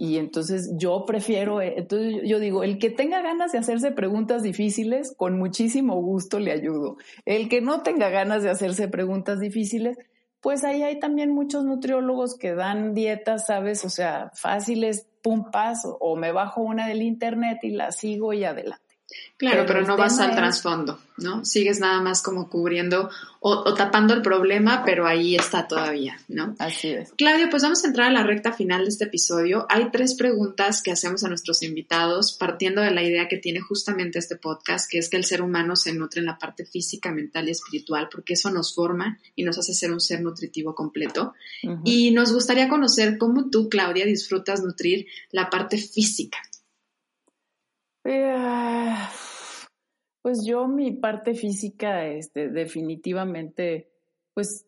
Y entonces yo prefiero, eh, entonces yo digo, el que tenga ganas de hacerse preguntas difíciles, con muchísimo gusto le ayudo. El que no tenga ganas de hacerse preguntas difíciles, pues ahí hay también muchos nutriólogos que dan dietas, ¿sabes? O sea, fáciles, pum, paso, o me bajo una del internet y la sigo y adelante. Claro, pero, no vas al trasfondo, ¿no? Sigues nada más como cubriendo o, tapando el problema, pero ahí está todavía, ¿no? Así es. Claudio, pues vamos a entrar a la recta final de este episodio. Hay tres preguntas que hacemos a nuestros invitados partiendo de la idea que tiene justamente este podcast, que es que el ser humano se nutre en la parte física, mental y espiritual, porque eso nos forma y nos hace ser un ser nutritivo completo. Y nos gustaría conocer cómo tú, Claudia, disfrutas nutrir la parte física. [SIGHS] Pues yo mi parte física, este, definitivamente, pues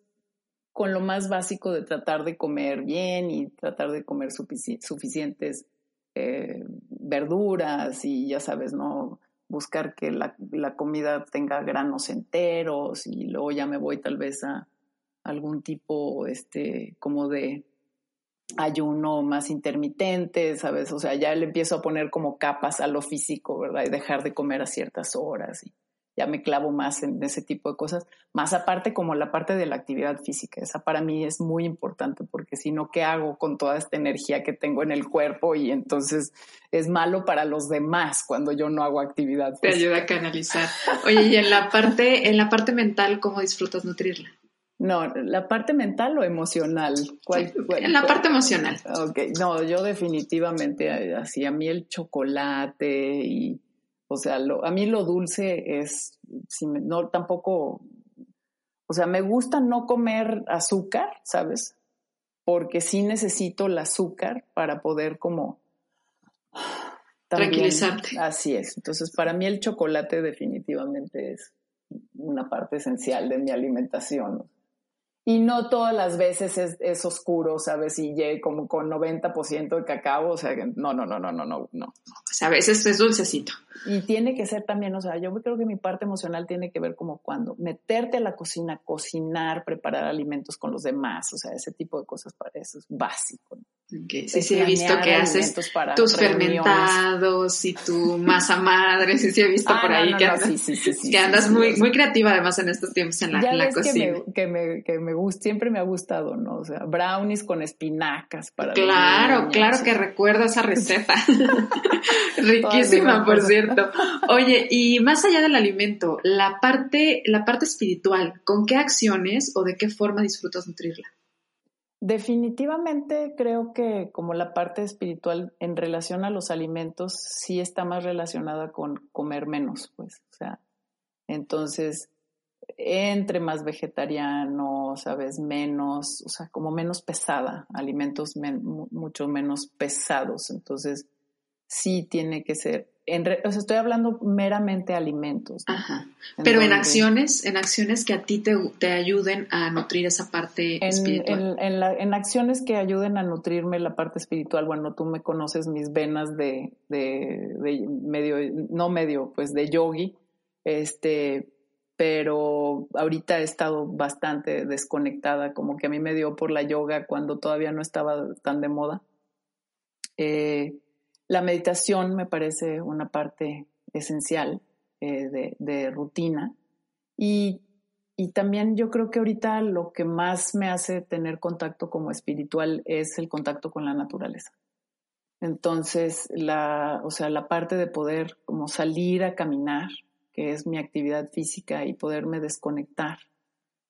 con lo más básico de tratar de comer bien y tratar de comer suficientes eh, verduras y ya sabes, ¿no? Buscar que la, la, comida tenga granos enteros y luego ya me voy tal vez a algún tipo, este, como de ayuno más intermitente, ¿sabes? O sea, ya le empiezo a poner como capas a lo físico, ¿verdad? Y dejar de comer a ciertas horas y ya me clavo más en ese tipo de cosas. Más aparte como la parte de la actividad física, esa para mí es muy importante porque si no, ¿qué hago con toda esta energía que tengo en el cuerpo? Y entonces es malo para los demás cuando yo no hago actividad física. Te ayuda a canalizar. Oye, y en la parte, en la parte mental, ¿cómo disfrutas nutrirla? No, la parte mental o emocional. ¿Cuál, en la parte emocional. Ok, no, yo definitivamente, así a mí el chocolate y, o sea, lo, a mí lo dulce es, si no, tampoco, o sea, me gusta no comer azúcar, ¿sabes? Porque sí necesito el azúcar para poder como... Tranquilizarte. Así es. Entonces, para mí el chocolate definitivamente es una parte esencial de mi alimentación y no todas las veces es, oscuro, ¿sabes? Y llegue como con 90% de cacao, o sea, no, no, no, no, no, no, no. O sea, a veces es dulcecito. Y tiene que ser también, o sea, yo creo que mi parte emocional tiene que ver como cuando meterte a la cocina, cocinar, preparar alimentos con los demás, o sea, ese tipo de cosas para eso es básico. Sí, sí, he visto que haces tus fermentados y tu masa madre, [LAUGHS] sí, sí he visto ah, por ahí que, andas, muy, muy creativa además en estos tiempos en la, cocina. Que me, que me, gusta, siempre me ha gustado, ¿no? O sea, brownies con espinacas para Claro, claro que recuerdo esa receta. [LAUGHS] [LAUGHS] Riquísima, por cierto. Oye, y más allá del alimento, la parte, la parte espiritual, ¿con qué acciones o de qué forma disfrutas nutrirla? Definitivamente creo que como la parte espiritual en relación a los alimentos sí está más relacionada con comer menos, pues, o sea, entonces entre más vegetariano, sabes, menos, o sea, como menos pesada, alimentos mucho menos pesados, entonces sí tiene que ser estoy hablando meramente alimentos. Ajá. Pero en acciones, en acciones que a ti te, te ayuden a nutrir esa parte espiritual. En, acciones que ayuden a nutrirme la parte espiritual, bueno, tú me conoces mis venas de, de, de medio, no medio, pues de yogi, este, pero ahorita he estado bastante desconectada, como que a mí me dio por la yoga cuando todavía no estaba tan de moda. Eh, La meditación me parece una parte esencial eh, de, rutina. Y, y, también yo creo que ahorita lo que más me hace tener contacto como espiritual es el contacto con la naturaleza. Entonces, la, o sea, la parte de poder como salir a caminar, que es mi actividad física, y poderme desconectar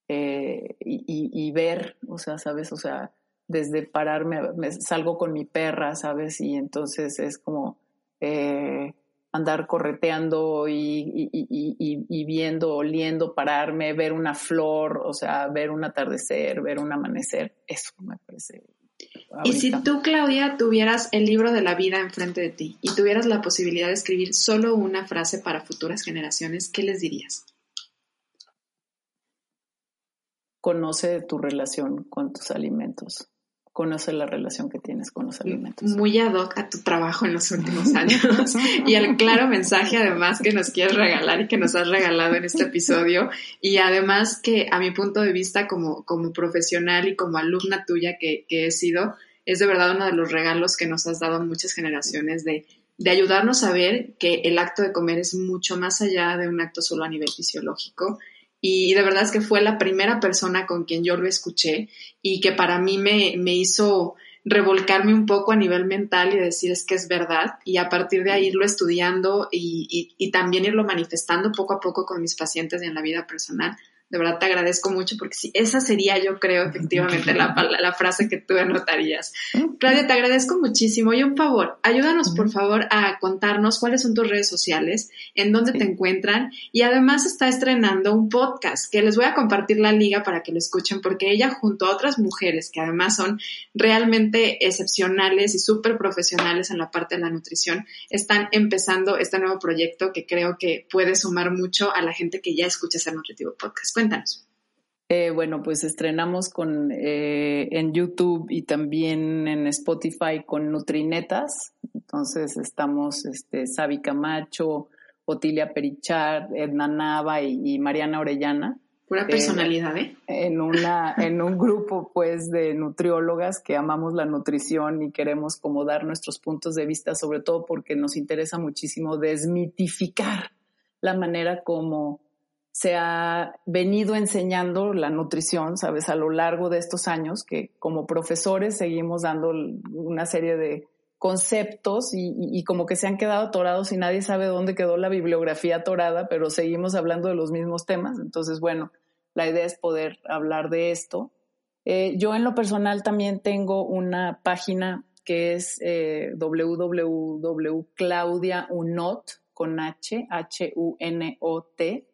eh, y, ver, o sea, ¿sabes? O sea, desde pararme, me salgo con mi perra, ¿sabes? Y entonces es como eh, andar correteando y, viendo, oliendo, pararme, ver una flor, o sea, ver un atardecer, ver un amanecer, eso me parece. Y si tú, Claudia, tuvieras el libro de la vida enfrente de ti y tuvieras la posibilidad de escribir solo una frase para futuras generaciones, ¿qué les dirías? Conoce tu relación con tus alimentos conoce la relación que tienes con los alimentos. Muy ad hoc a tu trabajo en los últimos años [LAUGHS] y el claro mensaje además que nos quieres regalar y que nos has regalado en este episodio y además que a mi punto de vista como, como profesional y como alumna tuya que, que he sido, es de verdad uno de los regalos que nos has dado a muchas generaciones de, de ayudarnos a ver que el acto de comer es mucho más allá de un acto solo a nivel fisiológico y de verdad es que fue la primera persona con quien yo lo escuché y que para mí me, me hizo revolcarme un poco a nivel mental y decir es que es verdad y a partir de ahí irlo estudiando y, y, y también irlo manifestando poco a poco con mis pacientes y en la vida personal de verdad te agradezco mucho porque sí, esa sería yo creo efectivamente la, la, frase que tú anotarías. Claudia, te agradezco muchísimo. Y un favor, ayúdanos por favor a contarnos cuáles son tus redes sociales, en dónde te encuentran. Y además está estrenando un podcast que les voy a compartir la liga para que lo escuchen porque ella junto a otras mujeres que además son realmente excepcionales y súper profesionales en la parte de la nutrición, están empezando este nuevo proyecto que creo que puede sumar mucho a la gente que ya escucha ese nutritivo podcast. Cuéntanos. Eh, bueno, pues estrenamos con eh, en YouTube y también en Spotify con Nutrinetas. Entonces estamos este, Sabi Camacho, Otilia Perichar, Edna Nava y, Mariana Orellana. Pura personalidad, ¿eh? En, una, en un grupo, pues, de nutriólogas que amamos la nutrición y queremos como dar nuestros puntos de vista, sobre todo porque nos interesa muchísimo desmitificar la manera como se ha venido enseñando la nutrición, sabes, a lo largo de estos años, que como profesores seguimos dando una serie de conceptos y, como que se han quedado atorados y nadie sabe dónde quedó la bibliografía atorada, pero seguimos hablando de los mismos temas. Entonces, bueno, la idea es poder hablar de esto. Eh, yo en lo personal también tengo una página que es eh, www.claudiaunot con H, H-U-N-O-T,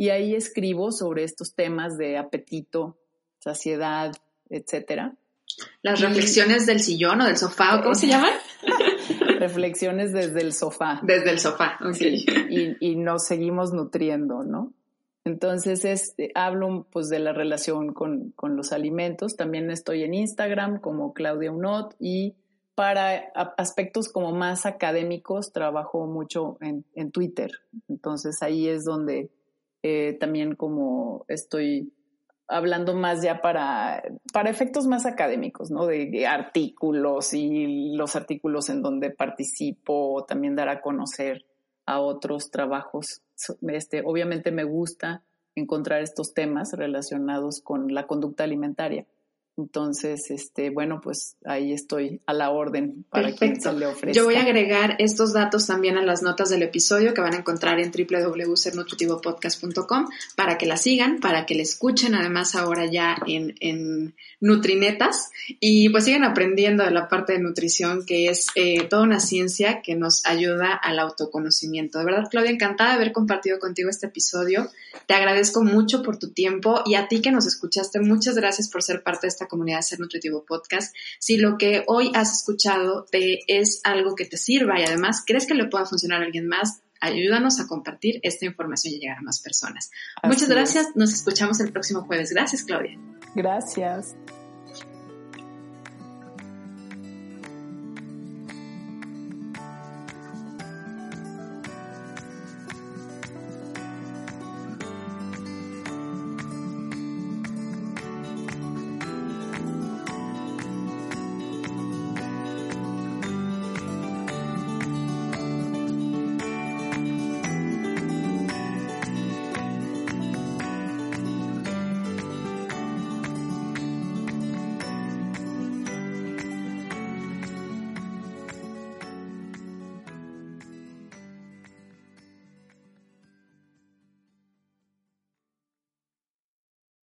y ahí escribo sobre estos temas de apetito, saciedad, etcétera. Las reflexiones del sillón o del sofá, ¿cómo se [LAUGHS] llaman? reflexiones desde el sofá. Desde el sofá, ok. y, nos seguimos nutriendo, ¿no? Entonces es, hablo pues de la relación con, los alimentos. También estoy en Instagram como Claudia Unot y para aspectos como más académicos trabajo mucho en, en Twitter. Entonces ahí es donde eh, también como estoy hablando más ya para, para efectos más académicos, ¿no? De, artículos y los artículos en donde participo, también dar a conocer a otros trabajos. Este, obviamente me gusta encontrar estos temas relacionados con la conducta alimentaria. Entonces, este, bueno, pues ahí estoy a la orden para quien se le ofrezca. Yo voy a agregar estos datos también a las notas del episodio que van a encontrar en www.sernutritivopodcast.com para que la sigan, para que la escuchen además ahora ya en, en Nutrinetas y pues sigan aprendiendo de la parte de nutrición que es eh, toda una ciencia que nos ayuda al autoconocimiento. De verdad, Claudia, encantada de haber compartido contigo este episodio. Te agradezco mucho por tu tiempo y a ti que nos escuchaste, muchas gracias por ser parte de esta comunidad Ser Nutritivo Podcast. Si lo que hoy has escuchado te es algo que te sirva y además crees que le pueda funcionar a alguien más, ayúdanos a compartir esta información y llegar a más personas. Muchas gracias. Nos escuchamos el próximo jueves. Gracias, Claudia. Gracias.